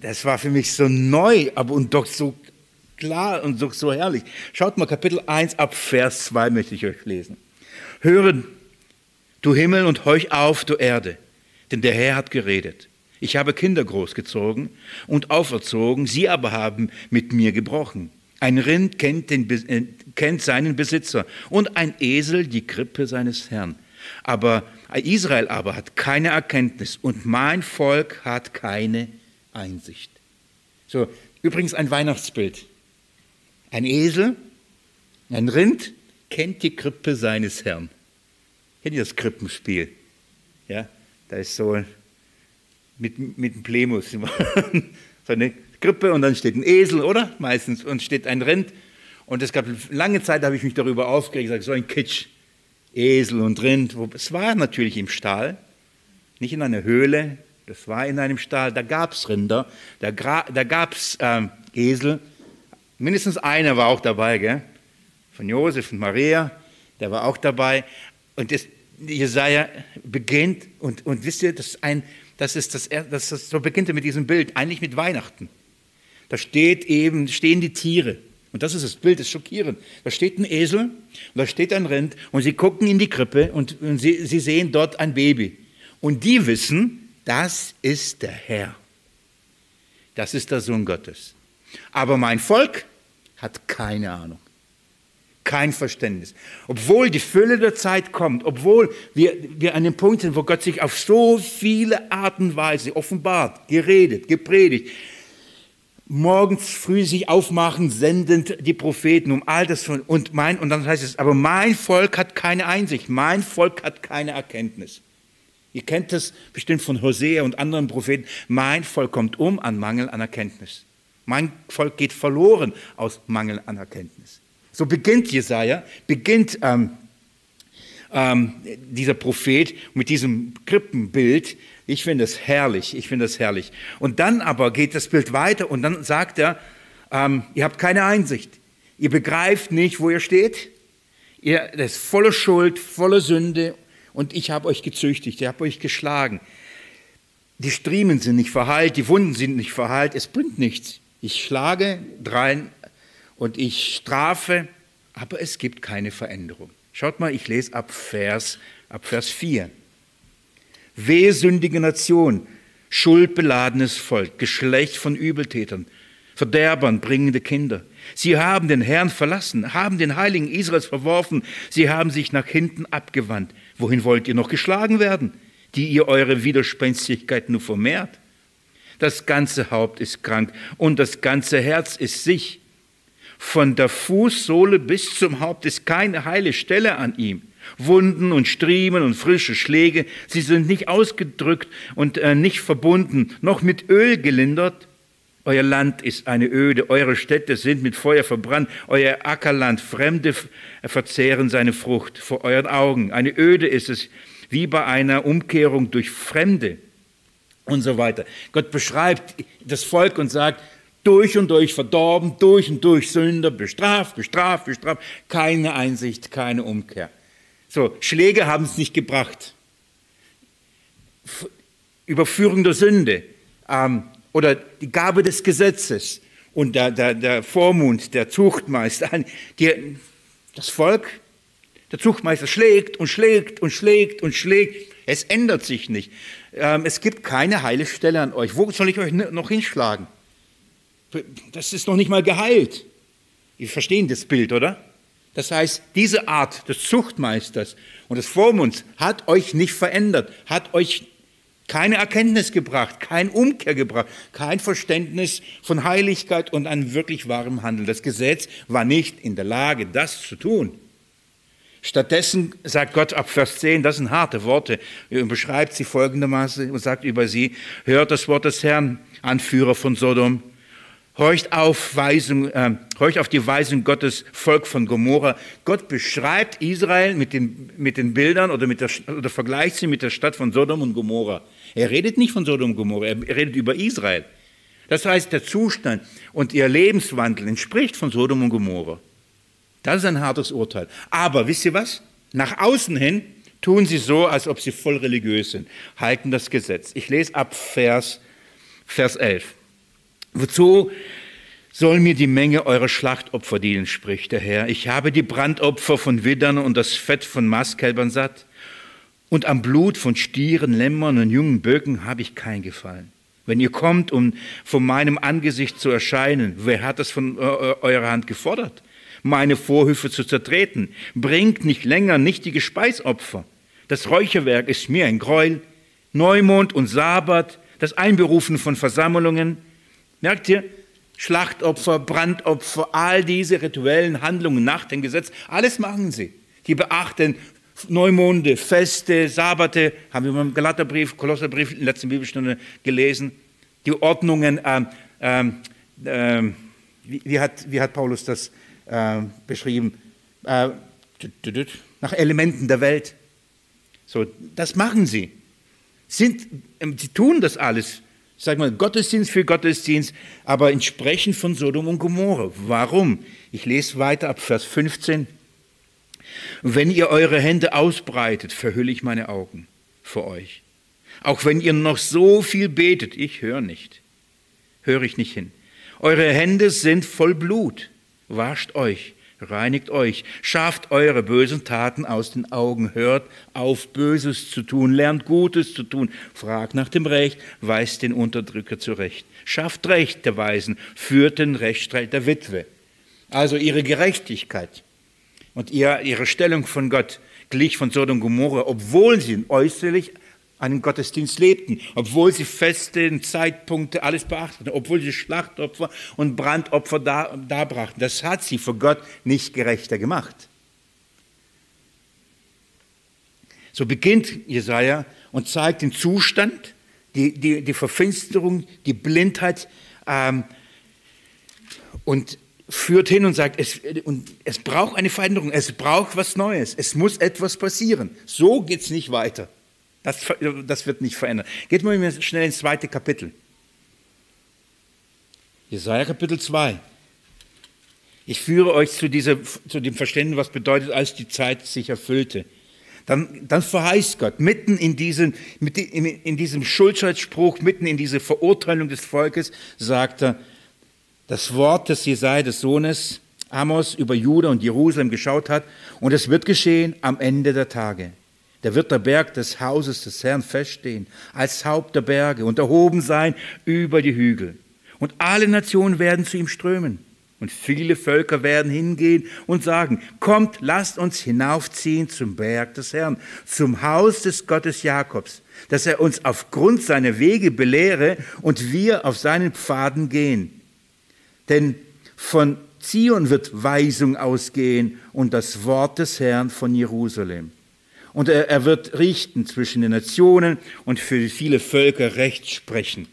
Das war für mich so neu, aber und doch so klar und so, so herrlich. Schaut mal, Kapitel 1 ab Vers 2 möchte ich euch lesen. Hören, du Himmel, und heuch auf, du Erde, denn der Herr hat geredet. Ich habe Kinder großgezogen und auferzogen, sie aber haben mit mir gebrochen. Ein Rind kennt, den, äh, kennt seinen Besitzer und ein Esel die Krippe seines Herrn. Aber Israel aber hat keine Erkenntnis und mein Volk hat keine Einsicht. So, übrigens ein Weihnachtsbild. Ein Esel, ein Rind kennt die Krippe seines Herrn. Kennt ihr das Krippenspiel? Ja, da ist so mit, mit dem Plemus. so eine Krippe und dann steht ein Esel, oder? Meistens. Und steht ein Rind. Und es gab lange Zeit, habe ich mich darüber aufgeregt, gesagt, so ein Kitsch. Esel und Rind. Es war natürlich im Stall, nicht in einer Höhle. Das war in einem Stall. Da gab es Rinder, da, da gab es ähm, Esel. Mindestens einer war auch dabei, gell? von Josef und Maria, der war auch dabei. Und das, Jesaja beginnt, und, und wisst ihr, das ist ein, das ist das, das ist, so beginnt er mit diesem Bild, eigentlich mit Weihnachten. Da steht eben, stehen die Tiere. Und das ist das Bild, das ist schockierend. Da steht ein Esel und da steht ein Rind und sie gucken in die Krippe und, und sie, sie sehen dort ein Baby. Und die wissen, das ist der Herr. Das ist der Sohn Gottes. Aber mein Volk hat keine Ahnung, kein Verständnis. Obwohl die Fülle der Zeit kommt, obwohl wir, wir an dem Punkt sind, wo Gott sich auf so viele Arten und Weise offenbart, geredet, gepredigt, morgens früh sich aufmachen, sendend die Propheten um all das von, und mein, und dann heißt es, aber mein Volk hat keine Einsicht, mein Volk hat keine Erkenntnis. Ihr kennt das bestimmt von Hosea und anderen Propheten. Mein Volk kommt um an Mangel an Erkenntnis. Mein Volk geht verloren aus Mangel an Erkenntnis. So beginnt Jesaja, beginnt ähm, ähm, dieser Prophet mit diesem Krippenbild, ich finde es herrlich, ich finde es herrlich. Und dann aber geht das Bild weiter und dann sagt er, ähm, ihr habt keine Einsicht. Ihr begreift nicht, wo ihr steht. Ihr das ist voller Schuld, voller Sünde und ich habe euch gezüchtigt, ich habe euch geschlagen. Die Striemen sind nicht verheilt, die Wunden sind nicht verheilt, es bringt nichts. Ich schlage drein und ich strafe, aber es gibt keine Veränderung. Schaut mal, ich lese ab Vers, ab Vers 4. Wehsündige Nation, schuldbeladenes Volk, Geschlecht von Übeltätern, Verderbern, bringende Kinder. Sie haben den Herrn verlassen, haben den Heiligen Israels verworfen, sie haben sich nach hinten abgewandt. Wohin wollt ihr noch geschlagen werden, die ihr eure Widerspenstigkeit nur vermehrt? Das ganze Haupt ist krank und das ganze Herz ist sich. Von der Fußsohle bis zum Haupt ist keine heile Stelle an ihm. Wunden und Striemen und frische Schläge, sie sind nicht ausgedrückt und äh, nicht verbunden, noch mit Öl gelindert. Euer Land ist eine Öde, eure Städte sind mit Feuer verbrannt, euer Ackerland, Fremde verzehren seine Frucht vor euren Augen. Eine Öde ist es, wie bei einer Umkehrung durch Fremde und so weiter. Gott beschreibt das Volk und sagt, durch und durch verdorben, durch und durch Sünder, bestraft, bestraft, bestraft, keine Einsicht, keine Umkehr. So, Schläge haben es nicht gebracht. Überführung der Sünde ähm, oder die Gabe des Gesetzes und der, der, der Vormund, der Zuchtmeister, die, das Volk, der Zuchtmeister schlägt und schlägt und schlägt und schlägt. Es ändert sich nicht. Ähm, es gibt keine heile Stelle an euch. Wo soll ich euch noch hinschlagen? Das ist noch nicht mal geheilt. Wir verstehen das Bild, oder? Das heißt, diese Art des Zuchtmeisters und des Vormunds hat euch nicht verändert, hat euch keine Erkenntnis gebracht, kein Umkehr gebracht, kein Verständnis von Heiligkeit und einem wirklich wahren Handeln. Das Gesetz war nicht in der Lage, das zu tun. Stattdessen sagt Gott ab Vers 10, das sind harte Worte, er beschreibt sie folgendermaßen und sagt über sie, hört das Wort des Herrn, Anführer von Sodom, horcht auf, Weisung, äh, horcht auf die Weisung Gottes, Volk von Gomorra. Gott beschreibt Israel mit den, mit den Bildern oder, mit der, oder vergleicht sie mit der Stadt von Sodom und Gomorra. Er redet nicht von Sodom und Gomorra, er redet über Israel. Das heißt, der Zustand und ihr Lebenswandel entspricht von Sodom und Gomorra. Das ist ein hartes Urteil. Aber wisst ihr was? Nach außen hin tun sie so, als ob sie voll religiös sind, halten das Gesetz. Ich lese ab Vers, Vers 11. Wozu soll mir die Menge eurer Schlachtopfer dienen, spricht der Herr. Ich habe die Brandopfer von Widdern und das Fett von Mastkälbern satt. Und am Blut von Stieren, Lämmern und jungen Böcken habe ich kein Gefallen. Wenn ihr kommt, um vor meinem Angesicht zu erscheinen, wer hat das von eurer Hand gefordert? Meine Vorhöfe zu zertreten. Bringt nicht länger nichtige Speisopfer. Das Räucherwerk ist mir ein Gräuel. Neumond und Sabbat, das Einberufen von Versammlungen. Merkt ihr? Schlachtopfer, Brandopfer, all diese rituellen Handlungen nach dem Gesetz, alles machen sie. Die beachten Neumonde, Feste, Sabbate, haben wir im Galaterbrief, Kolosserbrief in der letzten Bibelstunde gelesen. Die Ordnungen, ähm, ähm, ähm, wie, wie, hat, wie hat Paulus das äh, beschrieben, äh, nach Elementen der Welt. So, das machen sie. Sind, ähm, sie tun das alles. Sag mal, Gottesdienst für Gottesdienst, aber entsprechend von Sodom und Gomorra. Warum? Ich lese weiter ab Vers 15. Wenn ihr eure Hände ausbreitet, verhülle ich meine Augen vor euch. Auch wenn ihr noch so viel betet, ich höre nicht, höre ich nicht hin. Eure Hände sind voll Blut wascht euch, reinigt euch, schafft eure bösen Taten aus den Augen, hört auf, Böses zu tun, lernt Gutes zu tun, fragt nach dem Recht, weist den Unterdrücker zurecht, schafft Recht der Weisen, führt den Rechtsstreit der Witwe. Also ihre Gerechtigkeit und ihre Stellung von Gott glich von Sodom und Gomorra, obwohl sie äußerlich einen Gottesdienst lebten, obwohl sie Feste, Zeitpunkte, alles beachteten, obwohl sie Schlachtopfer und Brandopfer darbrachten. Da das hat sie vor Gott nicht gerechter gemacht. So beginnt Jesaja und zeigt den Zustand, die, die, die Verfinsterung, die Blindheit ähm, und führt hin und sagt, es, und es braucht eine Veränderung, es braucht was Neues, es muss etwas passieren. So geht es nicht weiter. Das, das wird nicht verändert. Geht mal schnell ins zweite Kapitel. Jesaja Kapitel 2. Ich führe euch zu, dieser, zu dem Verständnis, was bedeutet, als die Zeit sich erfüllte. Dann, dann verheißt Gott, mitten in, diesen, in, in diesem Schuldscheidsspruch, mitten in diese Verurteilung des Volkes, sagt er, das Wort des Jesaja, des Sohnes Amos, über Juda und Jerusalem geschaut hat, und es wird geschehen am Ende der Tage. Da wird der Berg des Hauses des Herrn feststehen, als Haupt der Berge und erhoben sein über die Hügel. Und alle Nationen werden zu ihm strömen. Und viele Völker werden hingehen und sagen, kommt, lasst uns hinaufziehen zum Berg des Herrn, zum Haus des Gottes Jakobs, dass er uns aufgrund seiner Wege belehre und wir auf seinen Pfaden gehen. Denn von Zion wird Weisung ausgehen und das Wort des Herrn von Jerusalem. Und er, er wird richten zwischen den Nationen und für viele Völker Recht sprechen.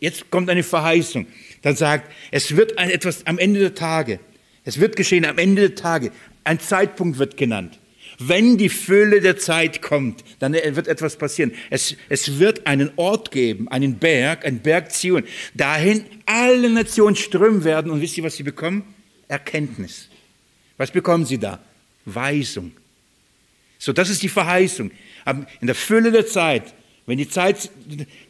Jetzt kommt eine Verheißung. Dann sagt, es wird etwas am Ende der Tage. Es wird geschehen am Ende der Tage. Ein Zeitpunkt wird genannt. Wenn die Fülle der Zeit kommt, dann wird etwas passieren. Es, es wird einen Ort geben, einen Berg, ein Berg Zion. Dahin alle Nationen strömen werden. Und wisst ihr, was sie bekommen? Erkenntnis. Was bekommen sie da? Weisung. So, das ist die Verheißung. Aber in der Fülle der Zeit, wenn die Zeit,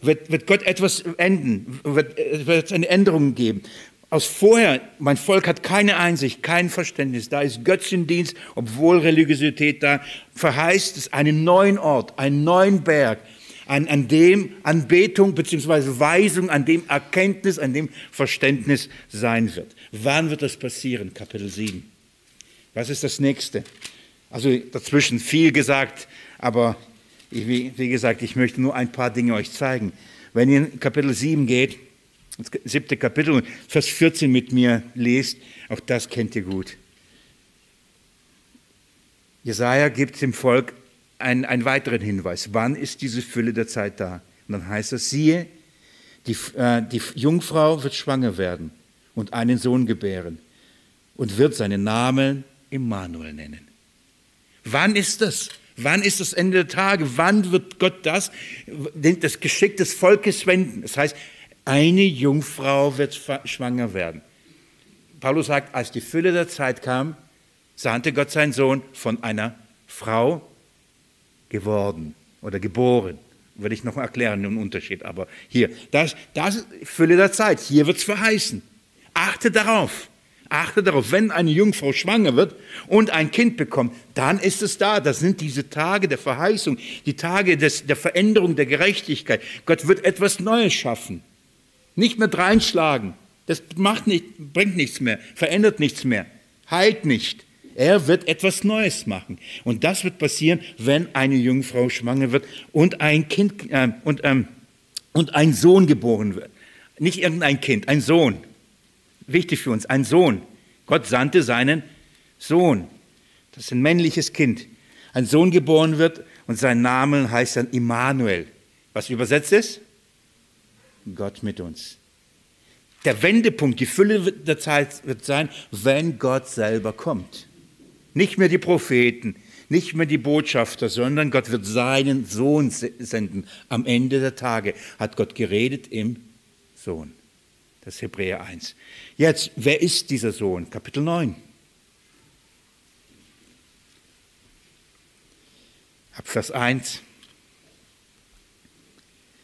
wird, wird Gott etwas enden, wird, wird es eine Änderung geben. Aus vorher, mein Volk hat keine Einsicht, kein Verständnis, da ist Götzendienst, obwohl Religiosität da, verheißt es einen neuen Ort, einen neuen Berg, an, an dem Anbetung bzw. Weisung, an dem Erkenntnis, an dem Verständnis sein wird. Wann wird das passieren? Kapitel 7. Was ist das nächste? Also dazwischen viel gesagt, aber wie, wie gesagt, ich möchte nur ein paar Dinge euch zeigen. Wenn ihr in Kapitel 7 geht, das siebte Kapitel, Vers 14 mit mir lest, auch das kennt ihr gut. Jesaja gibt dem Volk einen, einen weiteren Hinweis. Wann ist diese Fülle der Zeit da? Und dann heißt es, siehe, die, äh, die Jungfrau wird schwanger werden und einen Sohn gebären und wird seinen Namen Immanuel nennen. Wann ist das? Wann ist das Ende der Tage? Wann wird Gott das, das Geschick des Volkes wenden? Das heißt, eine Jungfrau wird schwanger werden. Paulus sagt, als die Fülle der Zeit kam, sandte Gott seinen Sohn von einer Frau geworden oder geboren. Würde ich noch erklären, den Unterschied. Aber hier, das, das Fülle der Zeit. Hier wird es verheißen. Achte darauf. Achte darauf, wenn eine Jungfrau schwanger wird und ein Kind bekommt, dann ist es da. Das sind diese Tage der Verheißung, die Tage des, der Veränderung, der Gerechtigkeit. Gott wird etwas Neues schaffen. Nicht mehr dreinschlagen. Das macht nicht, bringt nichts mehr, verändert nichts mehr, heilt nicht. Er wird etwas Neues machen. Und das wird passieren, wenn eine Jungfrau schwanger wird und ein Kind äh, und, ähm, und ein Sohn geboren wird. Nicht irgendein Kind, ein Sohn wichtig für uns, ein Sohn. Gott sandte seinen Sohn. Das ist ein männliches Kind. Ein Sohn geboren wird und sein Name heißt dann Immanuel. Was übersetzt ist? Gott mit uns. Der Wendepunkt, die Fülle der Zeit wird sein, wenn Gott selber kommt. Nicht mehr die Propheten, nicht mehr die Botschafter, sondern Gott wird seinen Sohn senden. Am Ende der Tage hat Gott geredet im Sohn. Das Hebräer 1. Jetzt, wer ist dieser Sohn? Kapitel 9. Ab Vers 1.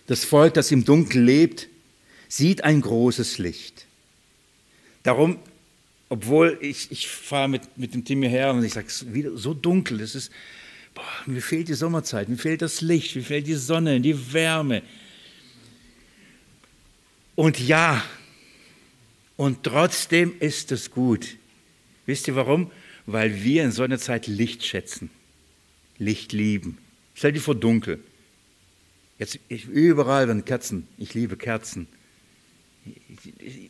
Das Volk, das im Dunkeln lebt, sieht ein großes Licht. Darum, obwohl ich, ich fahre mit, mit dem Team hierher und ich sage, es ist wieder so dunkel, es ist, boah, mir fehlt die Sommerzeit, mir fehlt das Licht, mir fehlt die Sonne, die Wärme. Und ja, und trotzdem ist es gut. Wisst ihr warum? Weil wir in so einer Zeit Licht schätzen, Licht lieben. Stell dir vor dunkel. Jetzt ich, überall werden Kerzen. Ich liebe Kerzen.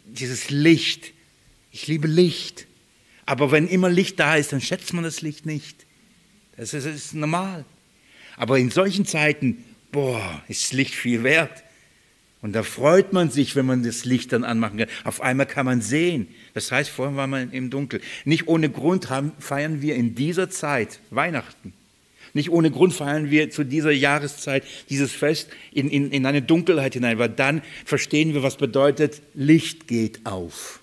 Dieses Licht. Ich liebe Licht. Aber wenn immer Licht da ist, dann schätzt man das Licht nicht. Das ist, das ist normal. Aber in solchen Zeiten, boah, ist Licht viel wert. Und da freut man sich, wenn man das Licht dann anmachen kann. Auf einmal kann man sehen. Das heißt, vorher war man im Dunkeln. Nicht ohne Grund haben, feiern wir in dieser Zeit Weihnachten. Nicht ohne Grund feiern wir zu dieser Jahreszeit dieses Fest in, in, in eine Dunkelheit hinein, weil dann verstehen wir, was bedeutet, Licht geht auf.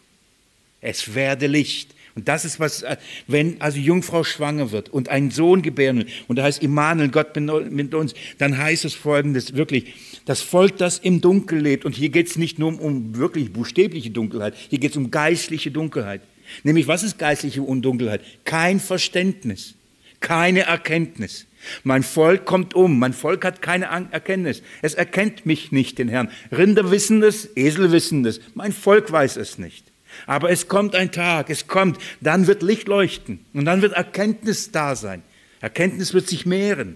Es werde Licht. Und das ist was, äh, wenn also Jungfrau schwanger wird und einen Sohn gebären und da heißt Immanuel, Gott mit uns, dann heißt es folgendes, wirklich, das Volk, das im Dunkel lebt, und hier geht es nicht nur um, wirklich buchstäbliche Dunkelheit, hier geht es um geistliche Dunkelheit. Nämlich, was ist geistliche Undunkelheit? Kein Verständnis, keine Erkenntnis. Mein Volk kommt um, mein Volk hat keine Erkenntnis. Es erkennt mich nicht, den Herrn. Rinder wissen es, Esel wissen es, mein Volk weiß es nicht. Aber es kommt ein Tag, es kommt, dann wird Licht leuchten und dann wird Erkenntnis da sein. Erkenntnis wird sich mehren.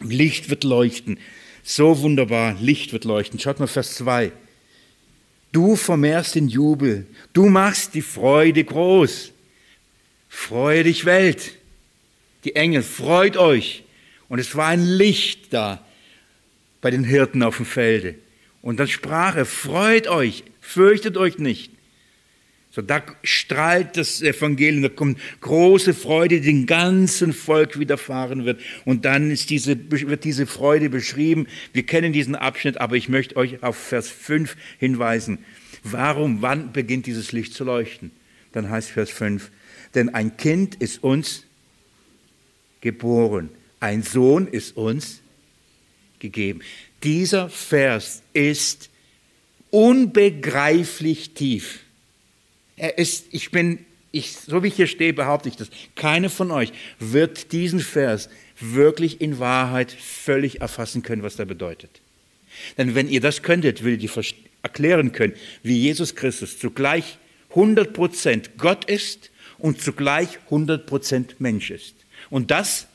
Licht wird leuchten. So wunderbar, Licht wird leuchten. Schaut mal Vers 2. Du vermehrst den Jubel, du machst die Freude groß. Freue dich Welt. Die Engel, freut euch. Und es war ein Licht da bei den Hirten auf dem Felde. Und dann sprach er, freut euch, fürchtet euch nicht. So, da strahlt das Evangelium, da kommt große Freude, die dem ganzen Volk widerfahren wird. Und dann ist diese, wird diese Freude beschrieben. Wir kennen diesen Abschnitt, aber ich möchte euch auf Vers 5 hinweisen. Warum, wann beginnt dieses Licht zu leuchten? Dann heißt Vers 5, denn ein Kind ist uns geboren, ein Sohn ist uns gegeben. Dieser Vers ist unbegreiflich tief. Er ist, ich bin, ich, so wie ich hier stehe, behaupte ich das. Keine von euch wird diesen Vers wirklich in Wahrheit völlig erfassen können, was der bedeutet. Denn wenn ihr das könntet, würdet ihr erklären können, wie Jesus Christus zugleich 100% Gott ist und zugleich 100% Mensch ist. Und das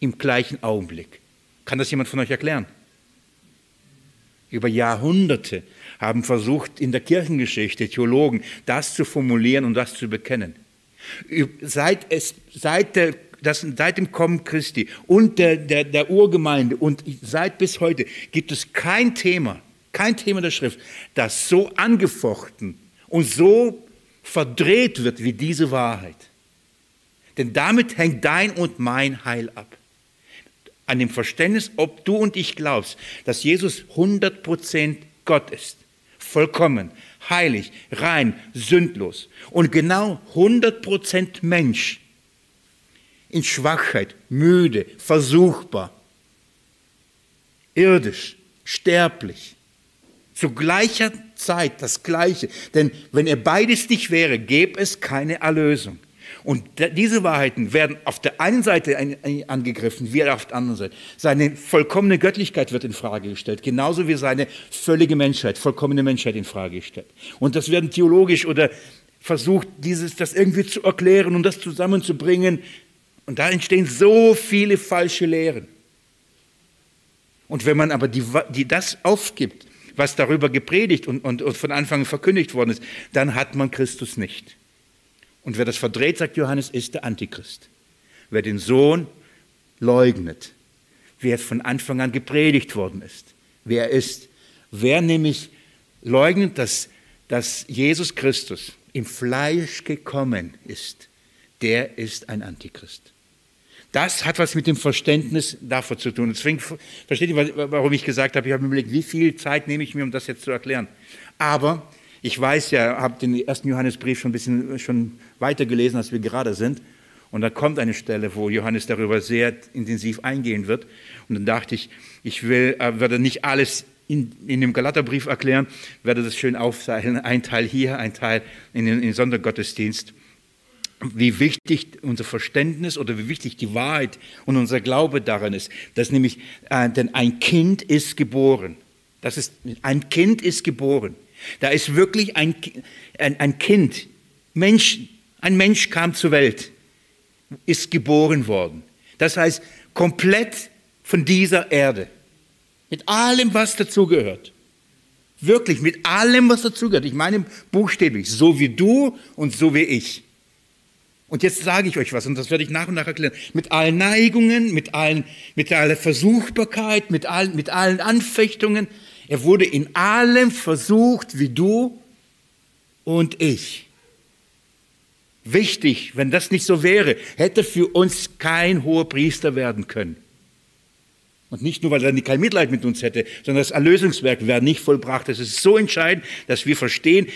im gleichen Augenblick. Kann das jemand von euch erklären? Über Jahrhunderte haben versucht, in der Kirchengeschichte Theologen das zu formulieren und das zu bekennen. Seit, es, seit der dass seit dem Kommen Christi und der, der, der Urgemeinde und seit bis heute gibt es kein Thema, kein Thema der Schrift, das so angefochten und so verdreht wird wie diese Wahrheit. Denn damit hängt dein und mein Heil ab. An dem Verständnis, ob du und ich glaubst, dass Jesus 100% Gott ist, vollkommen, heilig, rein, sündlos und genau 100% Mensch, in Schwachheit, müde, versuchbar, irdisch, sterblich. Zu gleicher Zeit das Gleiche. Denn wenn er beides nicht wäre, gäbe es keine Erlösung. Und diese Wahrheiten werden auf der einen Seite angegriffen, wie auf der anderen Seite. Seine vollkommene Göttlichkeit wird in Frage gestellt, genauso wie seine völlige Menschheit, vollkommene Menschheit in Frage gestellt. Und das werden theologisch oder versucht, dieses, das irgendwie zu erklären und das zusammenzubringen. Und da entstehen so viele falsche Lehren. Und wenn man aber die, die das aufgibt, was darüber gepredigt und, und, und von Anfang an verkündigt worden ist, dann hat man Christus nicht. Und wer das verdreht, sagt Johannes, ist der Antichrist. Wer den Sohn leugnet, wer von Anfang an gepredigt worden ist, wer ist, wer nämlich leugnet, dass, dass Jesus Christus im Fleisch gekommen ist, der ist ein Antichrist. Das hat was mit dem Verständnis davon zu tun. Deswegen versteht ihr, warum ich gesagt habe, ich habe mir überlegt, wie viel Zeit nehme ich mir, um das jetzt zu erklären. Aber ich weiß ja, habe den ersten Johannesbrief schon ein bisschen schon weiter gelesen, als wir gerade sind. Und da kommt eine Stelle, wo Johannes darüber sehr intensiv eingehen wird. Und dann dachte ich, ich will, äh, werde nicht alles in, in dem Galaterbrief erklären, werde das schön aufteilen. Ein Teil hier, ein Teil in den, in den Sondergottesdienst. Wie wichtig unser Verständnis oder wie wichtig die Wahrheit und unser Glaube daran ist. Dass nämlich, äh, denn ein Kind ist geboren. Das ist, ein Kind ist geboren. Da ist wirklich ein, ein, ein Kind, Mensch, ein Mensch kam zur Welt, ist geboren worden. Das heißt, komplett von dieser Erde. Mit allem, was dazugehört. Wirklich, mit allem, was dazugehört. Ich meine buchstäblich, so wie du und so wie ich. Und jetzt sage ich euch was, und das werde ich nach und nach erklären. Mit allen Neigungen, mit, allen, mit aller Versuchbarkeit, mit allen, mit allen Anfechtungen, er wurde in allem versucht wie du und ich. Wichtig, wenn das nicht so wäre, hätte für uns kein hoher Priester werden können. Und nicht nur, weil er kein Mitleid mit uns hätte, sondern das Erlösungswerk wäre nicht vollbracht. Es ist so entscheidend, dass wir verstehen,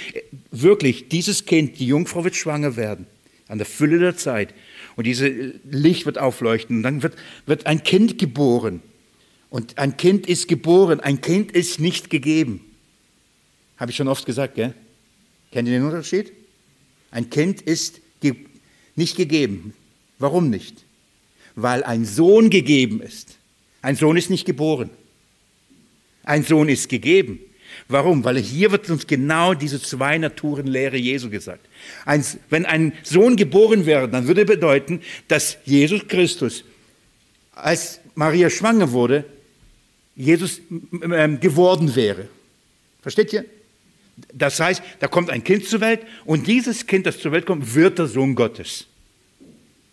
wirklich, dieses Kind, die Jungfrau wird schwanger werden, an der Fülle der Zeit. Und dieses Licht wird aufleuchten. Und dann wird, wird ein Kind geboren. Und ein Kind ist geboren, ein Kind ist nicht gegeben. Habe ich schon oft gesagt, gell? Kennt ihr den Unterschied? Ein Kind ist ge nicht gegeben. Warum nicht? Weil ein Sohn gegeben ist. Ein Sohn ist nicht geboren. Ein Sohn ist gegeben. Warum? Weil hier wird uns genau diese zwei Naturen Lehre Jesu gesagt. Ein, wenn ein Sohn geboren wäre, dann würde bedeuten, dass Jesus Christus, als Maria schwanger wurde, Jesus ähm, geworden wäre. Versteht ihr? Das heißt, da kommt ein Kind zur Welt und dieses Kind, das zur Welt kommt, wird der Sohn Gottes.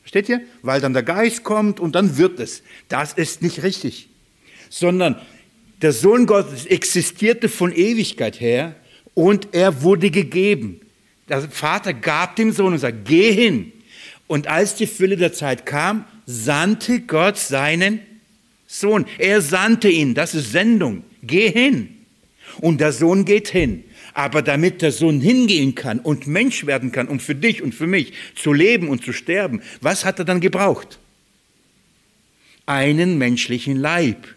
Versteht ihr? Weil dann der Geist kommt und dann wird es. Das ist nicht richtig. Sondern der Sohn Gottes existierte von Ewigkeit her und er wurde gegeben. Der Vater gab dem Sohn und sagte, geh hin. Und als die Fülle der Zeit kam, sandte Gott seinen Sohn. Er sandte ihn, das ist Sendung. Geh hin. Und der Sohn geht hin. Aber damit der Sohn hingehen kann und Mensch werden kann, um für dich und für mich zu leben und zu sterben, was hat er dann gebraucht? Einen menschlichen Leib.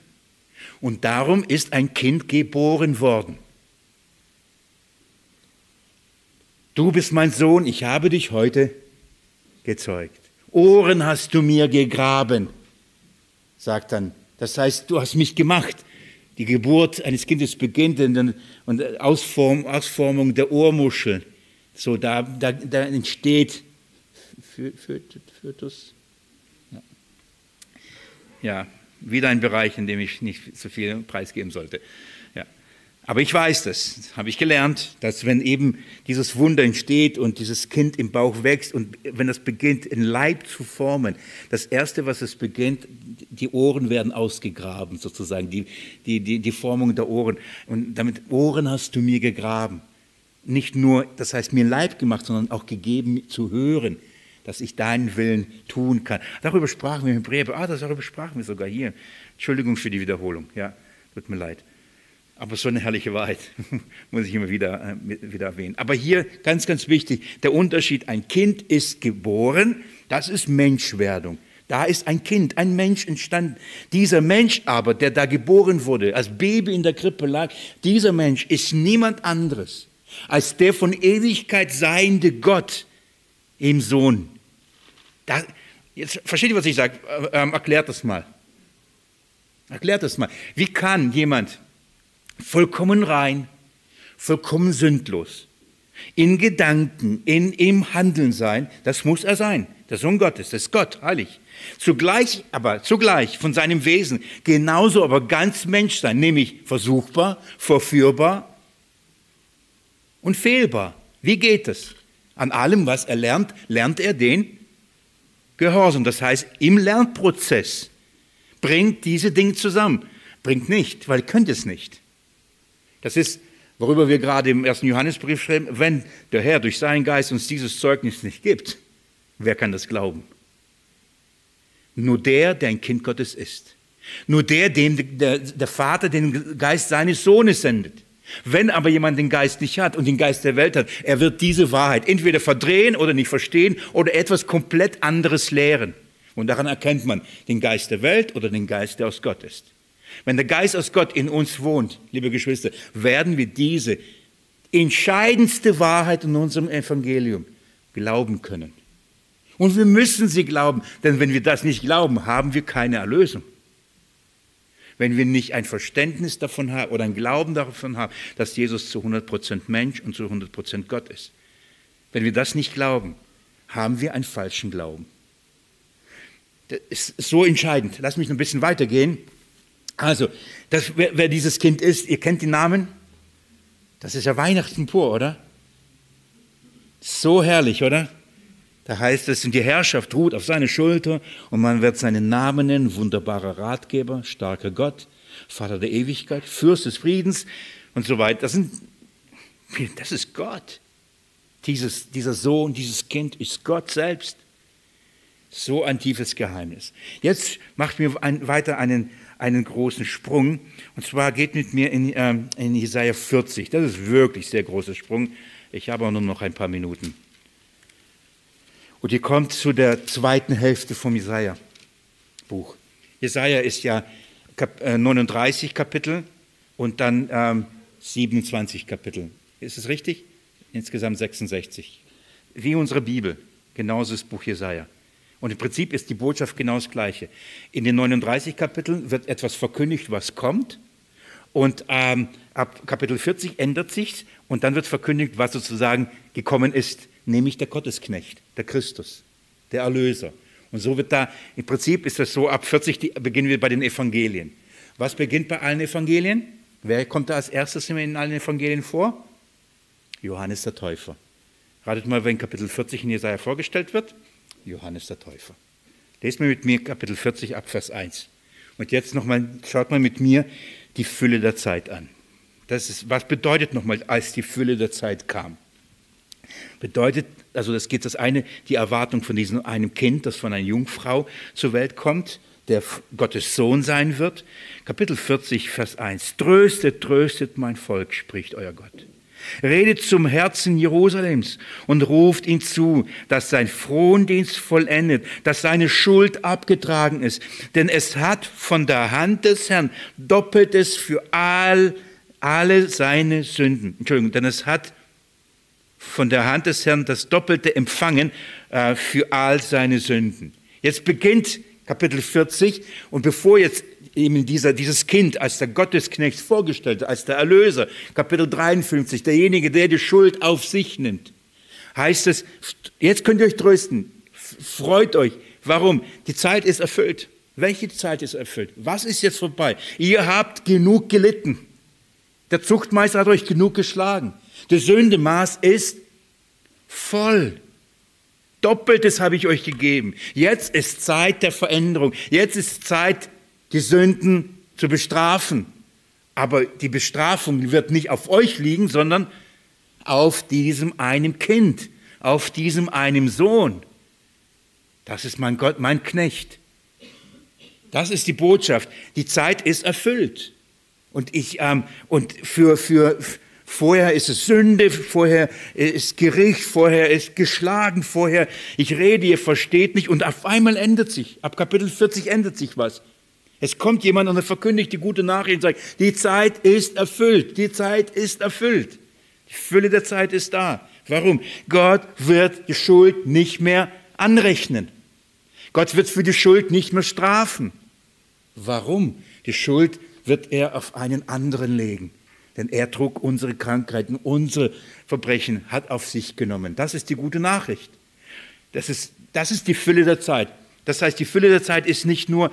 Und darum ist ein Kind geboren worden. Du bist mein Sohn, ich habe dich heute gezeugt. Ohren hast du mir gegraben, sagt dann das heißt, du hast mich gemacht. Die Geburt eines Kindes beginnt und Ausform, Ausformung der Ohrmuschel. So, da, da, da entsteht Fötus. Ja. ja, wieder ein Bereich, in dem ich nicht so viel preisgeben sollte. Aber ich weiß das, habe ich gelernt, dass wenn eben dieses Wunder entsteht und dieses Kind im Bauch wächst und wenn das beginnt, einen Leib zu formen, das Erste, was es beginnt, die Ohren werden ausgegraben, sozusagen, die, die, die, die Formung der Ohren. Und damit Ohren hast du mir gegraben. Nicht nur, das heißt, mir Leib gemacht, sondern auch gegeben zu hören, dass ich deinen Willen tun kann. Darüber sprachen wir im Hebräer. Ah, darüber sprachen wir sogar hier. Entschuldigung für die Wiederholung. Ja, tut mir leid. Aber so eine herrliche Wahrheit, muss ich immer wieder, äh, wieder erwähnen. Aber hier ganz, ganz wichtig, der Unterschied, ein Kind ist geboren, das ist Menschwerdung. Da ist ein Kind, ein Mensch entstanden. Dieser Mensch aber, der da geboren wurde, als Baby in der Krippe lag, dieser Mensch ist niemand anderes als der von Ewigkeit seiende Gott im Sohn. Da, jetzt versteht ihr, was ich sage? Ähm, erklärt das mal. Erklärt das mal. Wie kann jemand vollkommen rein, vollkommen sündlos, in Gedanken, in, im Handeln sein, das muss er sein. Der Sohn Gottes, das ist Gott, heilig. Zugleich, aber zugleich von seinem Wesen genauso aber ganz Mensch sein, nämlich versuchbar, verführbar und fehlbar. Wie geht es? An allem, was er lernt, lernt er den Gehorsam. Das heißt, im Lernprozess bringt diese Dinge zusammen. Bringt nicht, weil er könnte es nicht. Das ist, worüber wir gerade im ersten Johannesbrief schreiben, wenn der Herr durch seinen Geist uns dieses Zeugnis nicht gibt, wer kann das glauben? Nur der, der ein Kind Gottes ist. Nur der, dem der, der Vater den Geist seines Sohnes sendet. Wenn aber jemand den Geist nicht hat und den Geist der Welt hat, er wird diese Wahrheit entweder verdrehen oder nicht verstehen oder etwas komplett anderes lehren. Und daran erkennt man den Geist der Welt oder den Geist, der aus Gott ist. Wenn der Geist aus Gott in uns wohnt, liebe Geschwister, werden wir diese entscheidendste Wahrheit in unserem Evangelium glauben können. Und wir müssen sie glauben, denn wenn wir das nicht glauben, haben wir keine Erlösung. Wenn wir nicht ein Verständnis davon haben oder ein Glauben davon haben, dass Jesus zu 100% Mensch und zu 100% Gott ist. Wenn wir das nicht glauben, haben wir einen falschen Glauben. Das ist so entscheidend. Lass mich noch ein bisschen weitergehen. Also, das, wer, wer, dieses Kind ist, ihr kennt den Namen? Das ist ja Weihnachten pur, oder? So herrlich, oder? Da heißt es, und die Herrschaft ruht auf seine Schulter und man wird seinen Namen nennen, wunderbarer Ratgeber, starker Gott, Vater der Ewigkeit, Fürst des Friedens und so weiter. Das, sind, das ist Gott. Dieses, dieser Sohn, dieses Kind ist Gott selbst. So ein tiefes Geheimnis. Jetzt macht mir ein, weiter einen, einen großen Sprung. Und zwar geht mit mir in, äh, in Jesaja 40. Das ist wirklich sehr großer Sprung. Ich habe auch nur noch ein paar Minuten. Und ihr kommt zu der zweiten Hälfte vom Jesaja-Buch. Jesaja ist ja Kap 39 äh, Kapitel und dann ähm, 27 Kapitel. Ist es richtig? Insgesamt 66. Wie unsere Bibel, genauso das Buch Jesaja. Und im Prinzip ist die Botschaft genau das Gleiche. In den 39 Kapiteln wird etwas verkündigt, was kommt. Und ähm, ab Kapitel 40 ändert sich und dann wird verkündigt, was sozusagen gekommen ist, nämlich der Gottesknecht, der Christus, der Erlöser. Und so wird da, im Prinzip ist das so, ab 40 die, beginnen wir bei den Evangelien. Was beginnt bei allen Evangelien? Wer kommt da als erstes in allen Evangelien vor? Johannes der Täufer. Ratet mal, wenn Kapitel 40 in Jesaja vorgestellt wird. Johannes der Täufer. Lest mal mit mir Kapitel 40 ab Vers 1. Und jetzt nochmal, schaut mal mit mir die Fülle der Zeit an. Das ist, was bedeutet nochmal, als die Fülle der Zeit kam? Bedeutet, also das geht das eine, die Erwartung von diesem einem Kind, das von einer Jungfrau zur Welt kommt, der Gottes Sohn sein wird. Kapitel 40, Vers 1. Tröstet, tröstet mein Volk, spricht euer Gott. Redet zum Herzen Jerusalems und ruft ihn zu, dass sein Frondienst vollendet, dass seine Schuld abgetragen ist. Denn es hat von der Hand des Herrn Doppeltes für all, alle seine Sünden. Entschuldigung, denn es hat von der Hand des Herrn das Doppelte empfangen äh, für all seine Sünden. Jetzt beginnt Kapitel 40 und bevor jetzt eben dieser, dieses Kind als der Gottesknecht vorgestellt, als der Erlöser. Kapitel 53, derjenige, der die Schuld auf sich nimmt. Heißt es, jetzt könnt ihr euch trösten, freut euch. Warum? Die Zeit ist erfüllt. Welche Zeit ist erfüllt? Was ist jetzt vorbei? Ihr habt genug gelitten. Der Zuchtmeister hat euch genug geschlagen. Das Sündemaß ist voll. Doppeltes habe ich euch gegeben. Jetzt ist Zeit der Veränderung. Jetzt ist Zeit, die Sünden zu bestrafen. Aber die Bestrafung wird nicht auf euch liegen, sondern auf diesem einem Kind, auf diesem einem Sohn. Das ist mein Gott, mein Knecht. Das ist die Botschaft. Die Zeit ist erfüllt. Und ich ähm, und für für vorher ist es Sünde, vorher ist Gericht, vorher ist geschlagen, vorher ich rede, ihr versteht nicht und auf einmal ändert sich. Ab Kapitel 40 ändert sich was. Es kommt jemand und er verkündigt die gute Nachricht und sagt, die Zeit ist erfüllt, die Zeit ist erfüllt. Die Fülle der Zeit ist da. Warum? Gott wird die Schuld nicht mehr anrechnen. Gott wird für die Schuld nicht mehr strafen. Warum? Die Schuld wird er auf einen anderen legen. Denn er trug unsere Krankheiten, unsere Verbrechen, hat auf sich genommen. Das ist die gute Nachricht. Das ist, das ist die Fülle der Zeit. Das heißt, die Fülle der Zeit ist nicht nur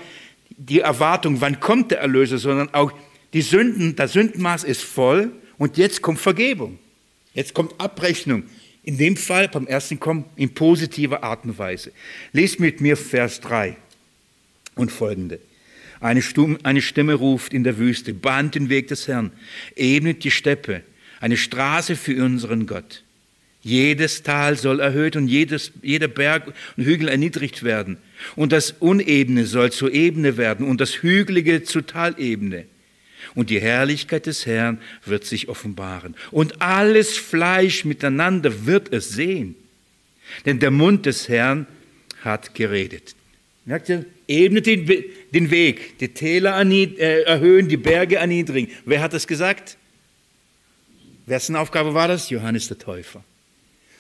die Erwartung, wann kommt der Erlöser, sondern auch die Sünden, das Sündenmaß ist voll und jetzt kommt Vergebung. Jetzt kommt Abrechnung. In dem Fall beim ersten Kommen in positiver Art und Weise. Lest mit mir Vers 3 und folgende. Eine, Stimme, eine Stimme ruft in der Wüste, bahnt den Weg des Herrn, ebnet die Steppe, eine Straße für unseren Gott. Jedes Tal soll erhöht und jedes, jeder Berg und Hügel erniedrigt werden. Und das Unebene soll zur Ebene werden und das Hügelige zur Talebene. Und die Herrlichkeit des Herrn wird sich offenbaren. Und alles Fleisch miteinander wird es sehen. Denn der Mund des Herrn hat geredet. Merkt ihr? Ebnet den, den Weg, die Täler äh, erhöhen, die Berge erniedrigen. Wer hat das gesagt? Wessen Aufgabe war das? Johannes der Täufer.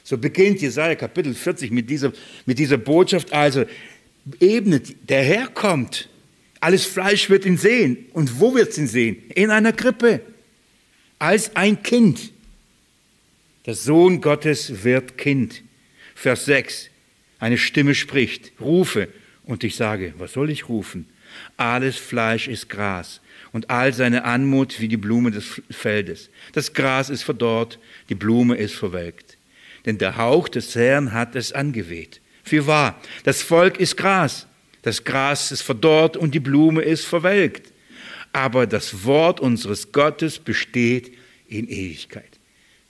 So beginnt Jesaja Kapitel 40 mit dieser, mit dieser Botschaft. Also, ebnet, der Herr kommt. Alles Fleisch wird ihn sehen. Und wo wird es ihn sehen? In einer Krippe. Als ein Kind. Der Sohn Gottes wird Kind. Vers 6. Eine Stimme spricht, rufe. Und ich sage, was soll ich rufen? Alles Fleisch ist Gras und all seine Anmut wie die Blume des Feldes. Das Gras ist verdorrt, die Blume ist verwelkt. Denn der Hauch des Herrn hat es angeweht. Für wahr, das Volk ist Gras, das Gras ist verdorrt und die Blume ist verwelkt. Aber das Wort unseres Gottes besteht in Ewigkeit.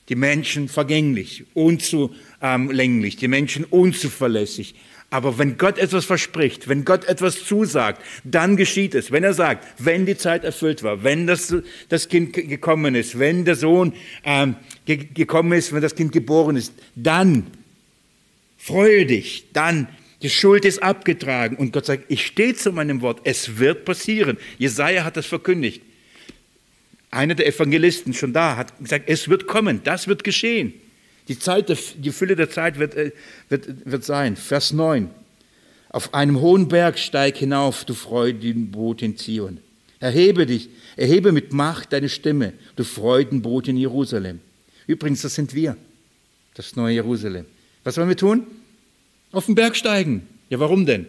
Die Menschen vergänglich, unzulänglich, die Menschen unzuverlässig, aber wenn Gott etwas verspricht, wenn Gott etwas zusagt, dann geschieht es. Wenn er sagt, wenn die Zeit erfüllt war, wenn das, das Kind gekommen ist, wenn der Sohn ähm, ge gekommen ist, wenn das Kind geboren ist, dann freue dich, dann die Schuld ist abgetragen. Und Gott sagt, ich stehe zu meinem Wort, es wird passieren. Jesaja hat das verkündigt. Einer der Evangelisten schon da hat gesagt, es wird kommen, das wird geschehen. Die, Zeit, die Fülle der Zeit wird, äh, wird, wird sein. Vers 9. Auf einem hohen Berg steig hinauf, du Freudenboot in Zion. Erhebe dich, erhebe mit Macht deine Stimme, du Freudenboot in Jerusalem. Übrigens, das sind wir, das neue Jerusalem. Was wollen wir tun? Auf den Berg steigen. Ja, warum denn?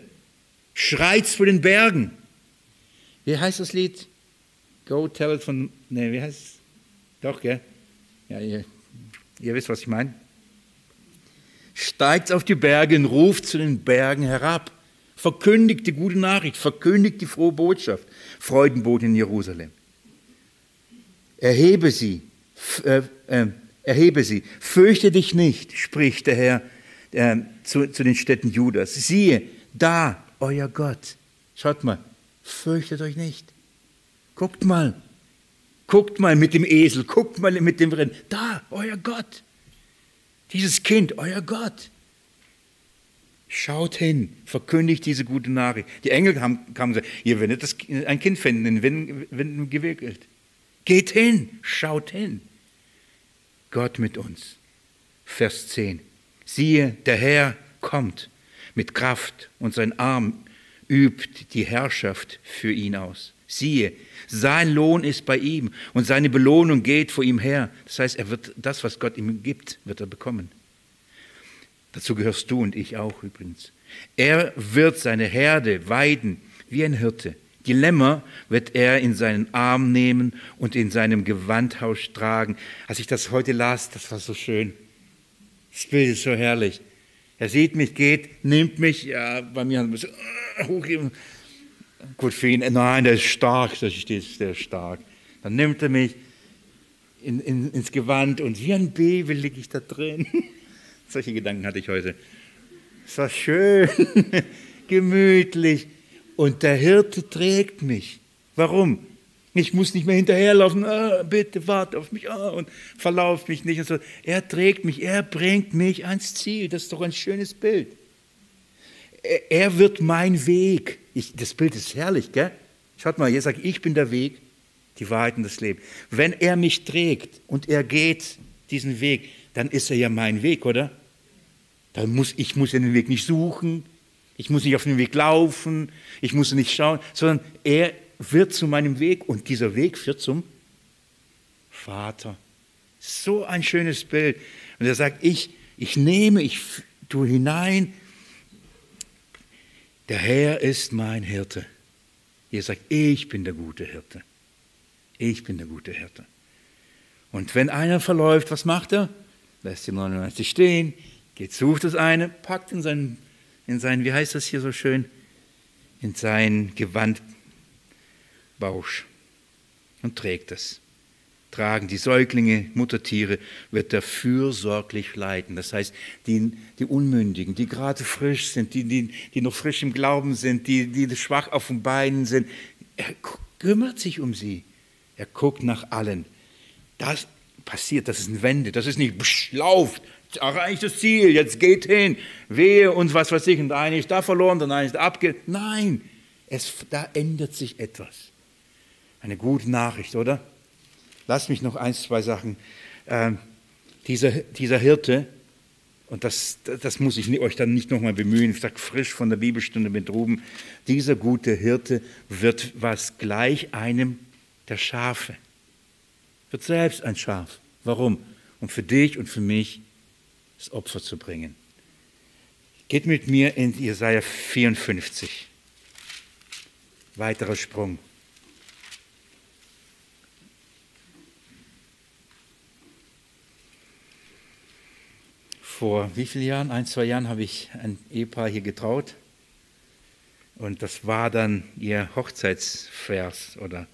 Schreit's vor den Bergen. Wie heißt das Lied? Go tell it von, nee, wie heißt es? Doch, gell? Ja, ihr Ihr wisst, was ich meine. Steigt auf die Berge und ruft zu den Bergen herab. Verkündigt die gute Nachricht, verkündigt die frohe Botschaft. Freudenboot in Jerusalem. Erhebe sie, äh, äh, erhebe sie, fürchte dich nicht, spricht der Herr äh, zu, zu den Städten Judas. Siehe, da, euer Gott. Schaut mal, fürchtet euch nicht. Guckt mal, Guckt mal mit dem Esel, guckt mal mit dem Rind. Da, euer Gott. Dieses Kind, euer Gott. Schaut hin, verkündigt diese gute Nachricht. Die Engel haben, kamen und gesagt, ihr werdet das, ein Kind finden, in Winden gewickelt. Geht hin, schaut hin. Gott mit uns. Vers 10. Siehe, der Herr kommt mit Kraft und sein Arm übt die Herrschaft für ihn aus. Siehe, sein Lohn ist bei ihm und seine Belohnung geht vor ihm her. Das heißt, er wird das, was Gott ihm gibt, wird er bekommen. Dazu gehörst du und ich auch übrigens. Er wird seine Herde weiden wie ein Hirte. Die Lämmer wird er in seinen Arm nehmen und in seinem Gewandhaus tragen. Als ich das heute las, das war so schön. Das Bild ist so herrlich. Er sieht mich, geht, nimmt mich, ja, bei mir ein bisschen hochgeben. Gut für ihn, nein, der ist stark, das der ist stark. Dann nimmt er mich in, in, ins Gewand und wie ein Baby liege ich da drin. Solche Gedanken hatte ich heute. Es war schön, gemütlich. Und der Hirte trägt mich. Warum? Ich muss nicht mehr hinterherlaufen, ah, bitte warte auf mich ah, und verlauf mich nicht. So. Er trägt mich, er bringt mich ans Ziel. Das ist doch ein schönes Bild. Er wird mein Weg. Ich, das Bild ist herrlich, gell? Schaut mal, jetzt sage ich, bin der Weg, die Wahrheit und das Leben. Wenn er mich trägt und er geht diesen Weg, dann ist er ja mein Weg, oder? Dann muss, ich muss den Weg nicht suchen, ich muss nicht auf den Weg laufen, ich muss nicht schauen, sondern er wird zu meinem Weg und dieser Weg führt zum Vater. So ein schönes Bild. Und er sagt, ich, ich nehme, ich tue hinein, der Herr ist mein Hirte. Ihr sagt, ich bin der gute Hirte. Ich bin der gute Hirte. Und wenn einer verläuft, was macht er? Lässt die 99 stehen, geht, sucht das eine, packt in seinen, in seinen, wie heißt das hier so schön, in sein Gewand Bausch und trägt es. Tragen die Säuglinge, Muttertiere, wird er fürsorglich leiten. Das heißt, die, die Unmündigen, die gerade frisch sind, die, die, die noch frisch im Glauben sind, die, die schwach auf den Beinen sind, er kümmert sich um sie. Er guckt nach allen. Das passiert, das ist eine Wende, das ist nicht, lauft, erreicht das Ziel, jetzt geht hin, wehe uns, was weiß ich, und der eine ist da verloren, der eine ist abge... Nein, es, da ändert sich etwas. Eine gute Nachricht, oder? Lass mich noch ein, zwei Sachen. Ähm, dieser, dieser Hirte, und das, das muss ich euch dann nicht nochmal bemühen, ich sage frisch von der Bibelstunde mit Ruben, dieser gute Hirte wird was gleich einem der Schafe. Wird selbst ein Schaf. Warum? Um für dich und für mich das Opfer zu bringen. Geht mit mir in Jesaja 54. Weiterer Sprung. Vor wie vielen Jahren, ein, zwei Jahren, habe ich ein Ehepaar hier getraut. Und das war dann ihr Hochzeitsvers oder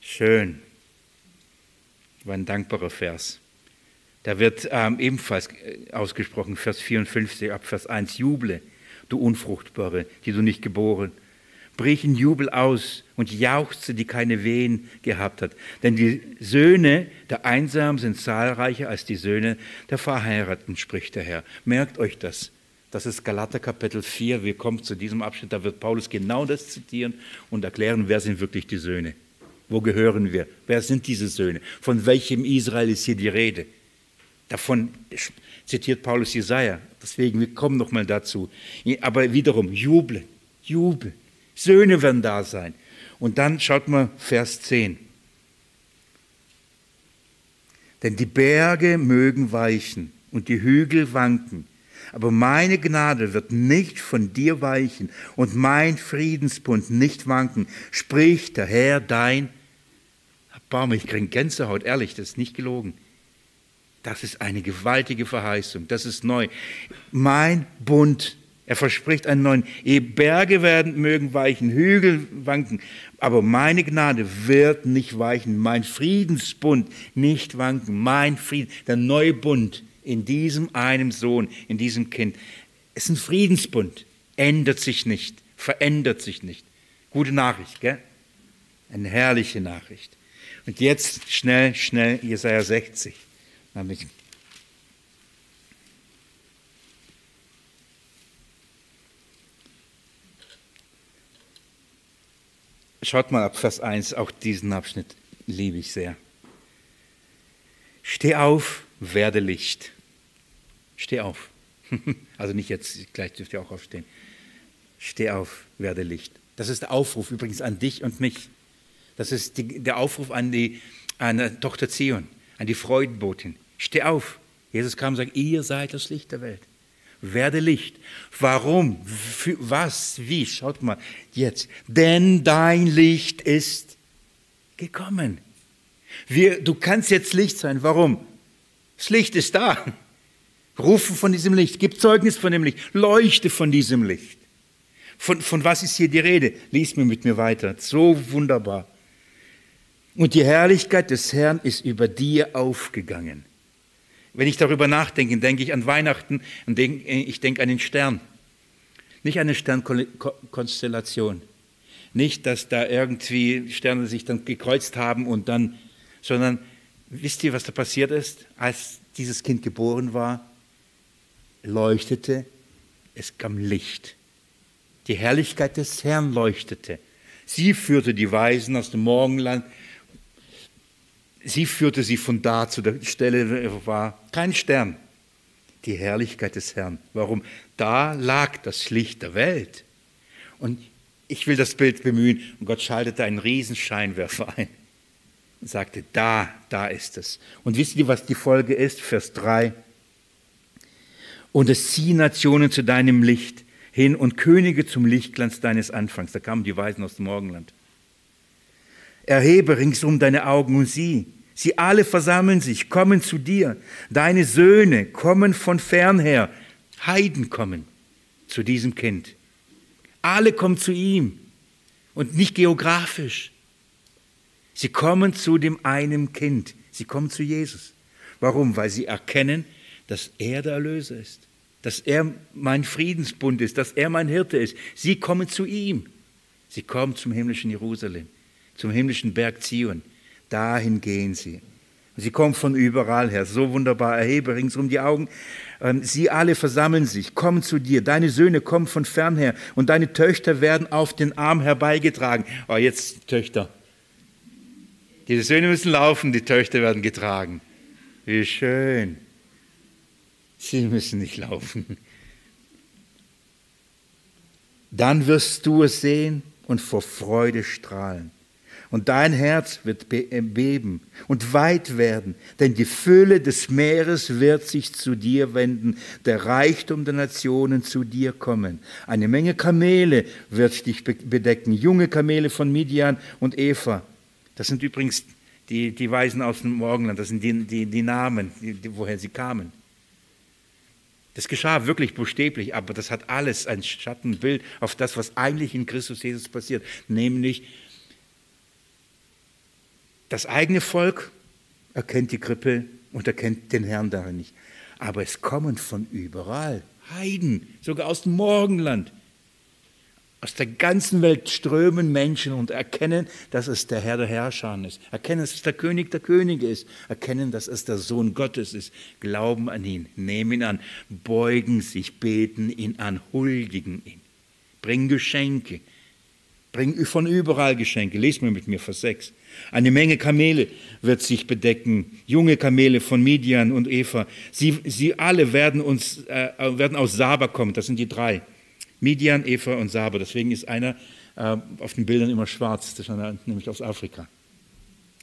schön. War ein dankbarer Vers. Da wird ähm, ebenfalls äh, ausgesprochen, Vers 54 ab Vers 1, Juble, du Unfruchtbare, die du nicht geboren brich in Jubel aus und jauchze, die keine Wehen gehabt hat. Denn die Söhne der Einsamen sind zahlreicher als die Söhne der Verheirateten, spricht der Herr. Merkt euch das. Das ist Galater Kapitel 4. Wir kommen zu diesem Abschnitt, da wird Paulus genau das zitieren und erklären, wer sind wirklich die Söhne. Wo gehören wir? Wer sind diese Söhne? Von welchem Israel ist hier die Rede? Davon zitiert Paulus Jesaja. Deswegen, wir kommen nochmal dazu. Aber wiederum, Jubel, Jubel. Söhne werden da sein. Und dann schaut mal Vers 10. Denn die Berge mögen weichen und die Hügel wanken, aber meine Gnade wird nicht von dir weichen und mein Friedensbund nicht wanken, spricht der Herr dein. Baum, ich kriege Gänsehaut, ehrlich, das ist nicht gelogen. Das ist eine gewaltige Verheißung, das ist neu. Mein Bund er verspricht einen neuen. Berge werden mögen weichen, Hügel wanken, aber meine Gnade wird nicht weichen, mein Friedensbund nicht wanken, mein Frieden, der neue Bund in diesem einem Sohn, in diesem Kind. Es ist ein Friedensbund, ändert sich nicht, verändert sich nicht. Gute Nachricht, gell? Eine herrliche Nachricht. Und jetzt schnell, schnell Jesaja 60. Damit Schaut mal ab Vers 1, auch diesen Abschnitt liebe ich sehr. Steh auf, werde Licht. Steh auf. Also nicht jetzt, gleich dürft ihr auch aufstehen. Steh auf, werde Licht. Das ist der Aufruf übrigens an dich und mich. Das ist die, der Aufruf an die an die Tochter Zion, an die Freudenbotin. Steh auf. Jesus kam und sagt, ihr seid das Licht der Welt. Werde Licht. Warum? Für was? Wie? Schaut mal jetzt. Denn dein Licht ist gekommen. Wir, du kannst jetzt Licht sein. Warum? Das Licht ist da. Rufe von diesem Licht. Gib Zeugnis von dem Licht. Leuchte von diesem Licht. Von, von was ist hier die Rede? Lies mir mit mir weiter. So wunderbar. Und die Herrlichkeit des Herrn ist über dir aufgegangen. Wenn ich darüber nachdenke, denke ich an Weihnachten und ich denke an den Stern. Nicht an eine Sternkonstellation. Nicht, dass da irgendwie Sterne sich dann gekreuzt haben und dann, sondern wisst ihr, was da passiert ist? Als dieses Kind geboren war, leuchtete, es kam Licht. Die Herrlichkeit des Herrn leuchtete. Sie führte die Weisen aus dem Morgenland Sie führte sie von da zu der Stelle, war kein Stern. Die Herrlichkeit des Herrn. Warum? Da lag das Licht der Welt. Und ich will das Bild bemühen. Und Gott schaltete einen Riesenscheinwerfer ein und sagte, da, da ist es. Und wisst ihr, was die Folge ist? Vers 3. Und es ziehen Nationen zu deinem Licht hin und Könige zum Lichtglanz deines Anfangs. Da kamen die Weisen aus dem Morgenland. Erhebe ringsum deine Augen und sieh. Sie alle versammeln sich, kommen zu dir. Deine Söhne kommen von fern her. Heiden kommen zu diesem Kind. Alle kommen zu ihm und nicht geografisch. Sie kommen zu dem einen Kind. Sie kommen zu Jesus. Warum? Weil sie erkennen, dass er der Erlöser ist, dass er mein Friedensbund ist, dass er mein Hirte ist. Sie kommen zu ihm. Sie kommen zum himmlischen Jerusalem zum himmlischen Berg Zion. Dahin gehen sie. Sie kommen von überall her, so wunderbar, erhebe ringsum die Augen. Ähm, sie alle versammeln sich, kommen zu dir. Deine Söhne kommen von fern her und deine Töchter werden auf den Arm herbeigetragen. Oh, jetzt Töchter. Die Söhne müssen laufen, die Töchter werden getragen. Wie schön. Sie müssen nicht laufen. Dann wirst du es sehen und vor Freude strahlen und dein Herz wird äh, beben und weit werden, denn die Fülle des Meeres wird sich zu dir wenden, der Reichtum der Nationen zu dir kommen. Eine Menge Kamele wird dich bedecken, junge Kamele von Midian und Eva. Das sind übrigens die, die Weisen aus dem Morgenland, das sind die, die, die Namen, die, woher sie kamen. Das geschah wirklich buchstäblich, aber das hat alles ein Schattenbild auf das, was eigentlich in Christus Jesus passiert, nämlich das eigene Volk erkennt die Krippe und erkennt den Herrn darin nicht. Aber es kommen von überall Heiden, sogar aus dem Morgenland. Aus der ganzen Welt strömen Menschen und erkennen, dass es der Herr der Herrscher ist. Erkennen, dass es der König der Könige ist. Erkennen, dass es der Sohn Gottes ist. Glauben an ihn, nehmen ihn an, beugen sich, beten ihn an, huldigen ihn. Bringen Geschenke. Bringen von überall Geschenke. Lest mir mit mir Vers 6. Eine Menge Kamele wird sich bedecken, junge Kamele von Midian und Eva. Sie, sie alle werden, uns, äh, werden aus Saba kommen, das sind die drei. Midian, Eva und Saba. Deswegen ist einer äh, auf den Bildern immer schwarz, das ist einer, nämlich aus Afrika.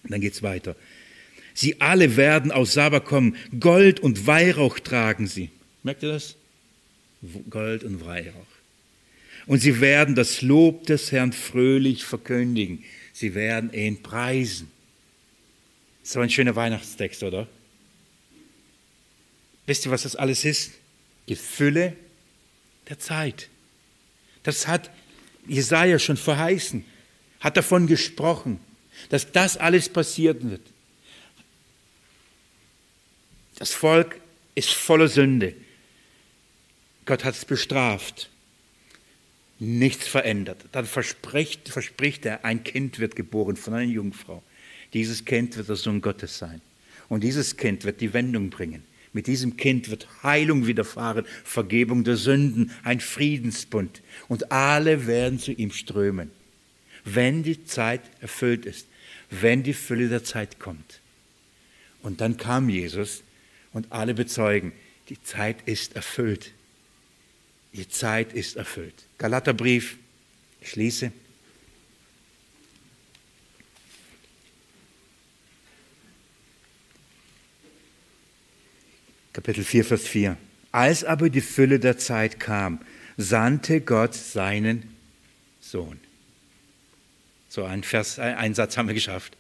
Und dann geht es weiter. Sie alle werden aus Saba kommen, Gold und Weihrauch tragen sie. Merkt ihr das? Gold und Weihrauch. Und sie werden das Lob des Herrn fröhlich verkündigen sie werden ihn preisen. So ein schöner Weihnachtstext, oder? Wisst ihr, was das alles ist? Die Fülle der Zeit. Das hat Jesaja schon verheißen, hat davon gesprochen, dass das alles passieren wird. Das Volk ist voller Sünde. Gott hat es bestraft nichts verändert. Dann verspricht, verspricht er, ein Kind wird geboren von einer Jungfrau. Dieses Kind wird der Sohn Gottes sein. Und dieses Kind wird die Wendung bringen. Mit diesem Kind wird Heilung widerfahren, Vergebung der Sünden, ein Friedensbund. Und alle werden zu ihm strömen, wenn die Zeit erfüllt ist, wenn die Fülle der Zeit kommt. Und dann kam Jesus und alle bezeugen, die Zeit ist erfüllt. Die Zeit ist erfüllt. Galaterbrief, ich schließe. Kapitel 4, Vers 4. Als aber die Fülle der Zeit kam, sandte Gott seinen Sohn. So, ein, Vers, ein Satz haben wir geschafft.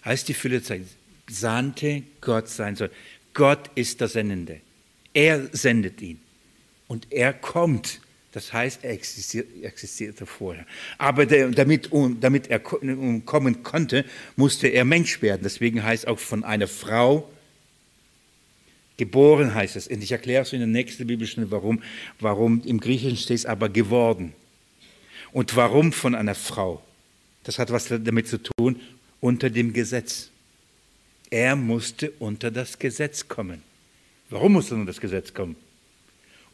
Als die Fülle der Zeit sandte Gott seinen Sohn. Gott ist der Sendende. Er sendet ihn. Und er kommt. Das heißt, er existiert, existierte vorher. Aber der, damit, damit er kommen konnte, musste er Mensch werden. Deswegen heißt auch von einer Frau geboren heißt es. Und ich erkläre es in der nächsten Bibelstunde, warum. Warum im Griechischen steht es aber geworden. Und warum von einer Frau? Das hat was damit zu tun, unter dem Gesetz. Er musste unter das Gesetz kommen. Warum musste er unter das Gesetz kommen?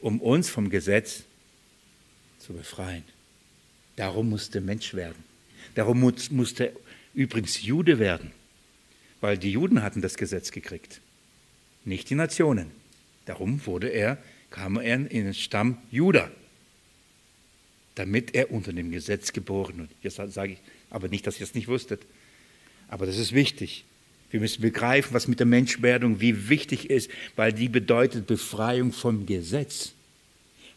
Um uns vom Gesetz zu befreien. Darum musste Mensch werden. Darum musste übrigens Jude werden, weil die Juden hatten das Gesetz gekriegt, nicht die Nationen. Darum wurde er, kam er in den Stamm Juda, damit er unter dem Gesetz geboren wird. Jetzt sage ich aber nicht, dass ihr es nicht wusstet. Aber das ist wichtig. Wir müssen begreifen, was mit der Menschwerdung wie wichtig ist, weil die bedeutet Befreiung vom Gesetz.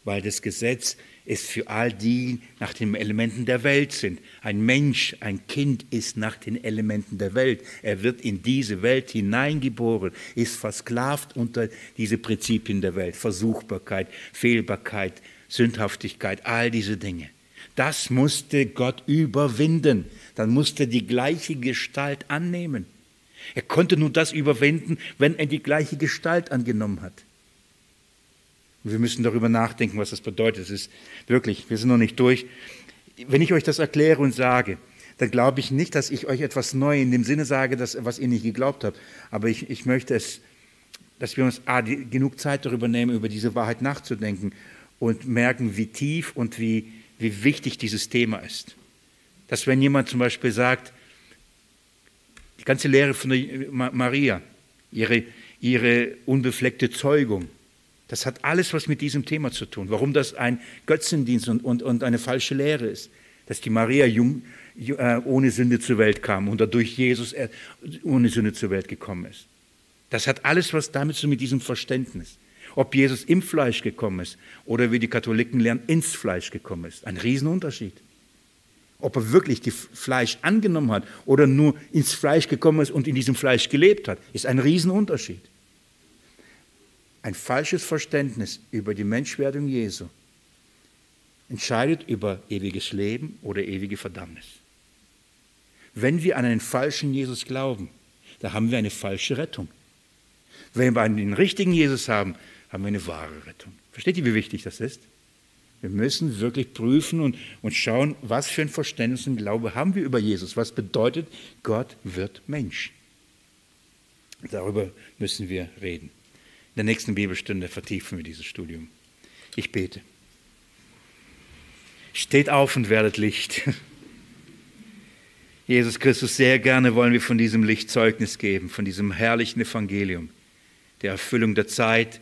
Weil das Gesetz ist für all die nach den Elementen der Welt sind. Ein Mensch, ein Kind ist nach den Elementen der Welt. Er wird in diese Welt hineingeboren, ist versklavt unter diese Prinzipien der Welt. Versuchbarkeit, Fehlbarkeit, Sündhaftigkeit, all diese Dinge. Das musste Gott überwinden. Dann musste die gleiche Gestalt annehmen. Er konnte nur das überwinden, wenn er die gleiche Gestalt angenommen hat. Und wir müssen darüber nachdenken, was das bedeutet. Es ist wirklich, wir sind noch nicht durch. Wenn ich euch das erkläre und sage, dann glaube ich nicht, dass ich euch etwas neu in dem Sinne sage, dass, was ihr nicht geglaubt habt. Aber ich, ich möchte es, dass wir uns ah, die, genug Zeit darüber nehmen, über diese Wahrheit nachzudenken und merken, wie tief und wie, wie wichtig dieses Thema ist. Dass wenn jemand zum Beispiel sagt, ganze Lehre von der Maria, ihre, ihre unbefleckte Zeugung, das hat alles was mit diesem Thema zu tun. Warum das ein Götzendienst und, und, und eine falsche Lehre ist. Dass die Maria jung, äh, ohne Sünde zur Welt kam und dadurch Jesus äh, ohne Sünde zur Welt gekommen ist. Das hat alles was damit zu tun mit diesem Verständnis. Ob Jesus im Fleisch gekommen ist oder wie die Katholiken lernen, ins Fleisch gekommen ist. Ein Riesenunterschied. Ob er wirklich Fleisch angenommen hat oder nur ins Fleisch gekommen ist und in diesem Fleisch gelebt hat, ist ein Riesenunterschied ein falsches Verständnis über die Menschwerdung Jesu entscheidet über ewiges Leben oder ewige Verdammnis. Wenn wir an einen falschen Jesus glauben, da haben wir eine falsche Rettung. Wenn wir einen richtigen Jesus haben, haben wir eine wahre Rettung. Versteht ihr, wie wichtig das ist? Wir müssen wirklich prüfen und, und schauen, was für ein Verständnis und Glaube haben wir über Jesus. Was bedeutet, Gott wird Mensch? Darüber müssen wir reden. In der nächsten Bibelstunde vertiefen wir dieses Studium. Ich bete. Steht auf und werdet Licht. Jesus Christus, sehr gerne wollen wir von diesem Licht Zeugnis geben, von diesem herrlichen Evangelium, der Erfüllung der Zeit.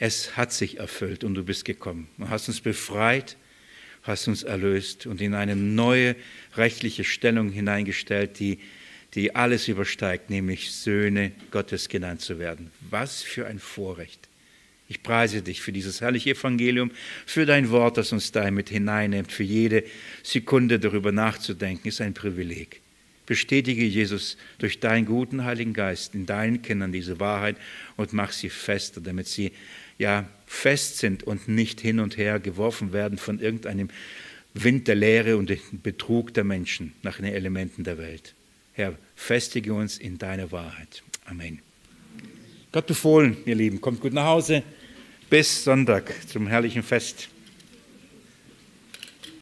Es hat sich erfüllt und du bist gekommen. Du hast uns befreit, hast uns erlöst und in eine neue rechtliche Stellung hineingestellt, die die alles übersteigt, nämlich Söhne Gottes genannt zu werden. Was für ein Vorrecht. Ich preise dich für dieses herrliche Evangelium, für dein Wort, das uns da mit hineinnimmt, für jede Sekunde darüber nachzudenken, ist ein Privileg. Bestätige Jesus durch deinen guten Heiligen Geist in deinen Kindern diese Wahrheit und mach sie fester, damit sie ja fest sind und nicht hin und her geworfen werden von irgendeinem Wind der Lehre und dem Betrug der Menschen nach den Elementen der Welt. Herr, festige uns in deiner Wahrheit. Amen. Gott befohlen, ihr Lieben, kommt gut nach Hause. Bis Sonntag zum herrlichen Fest.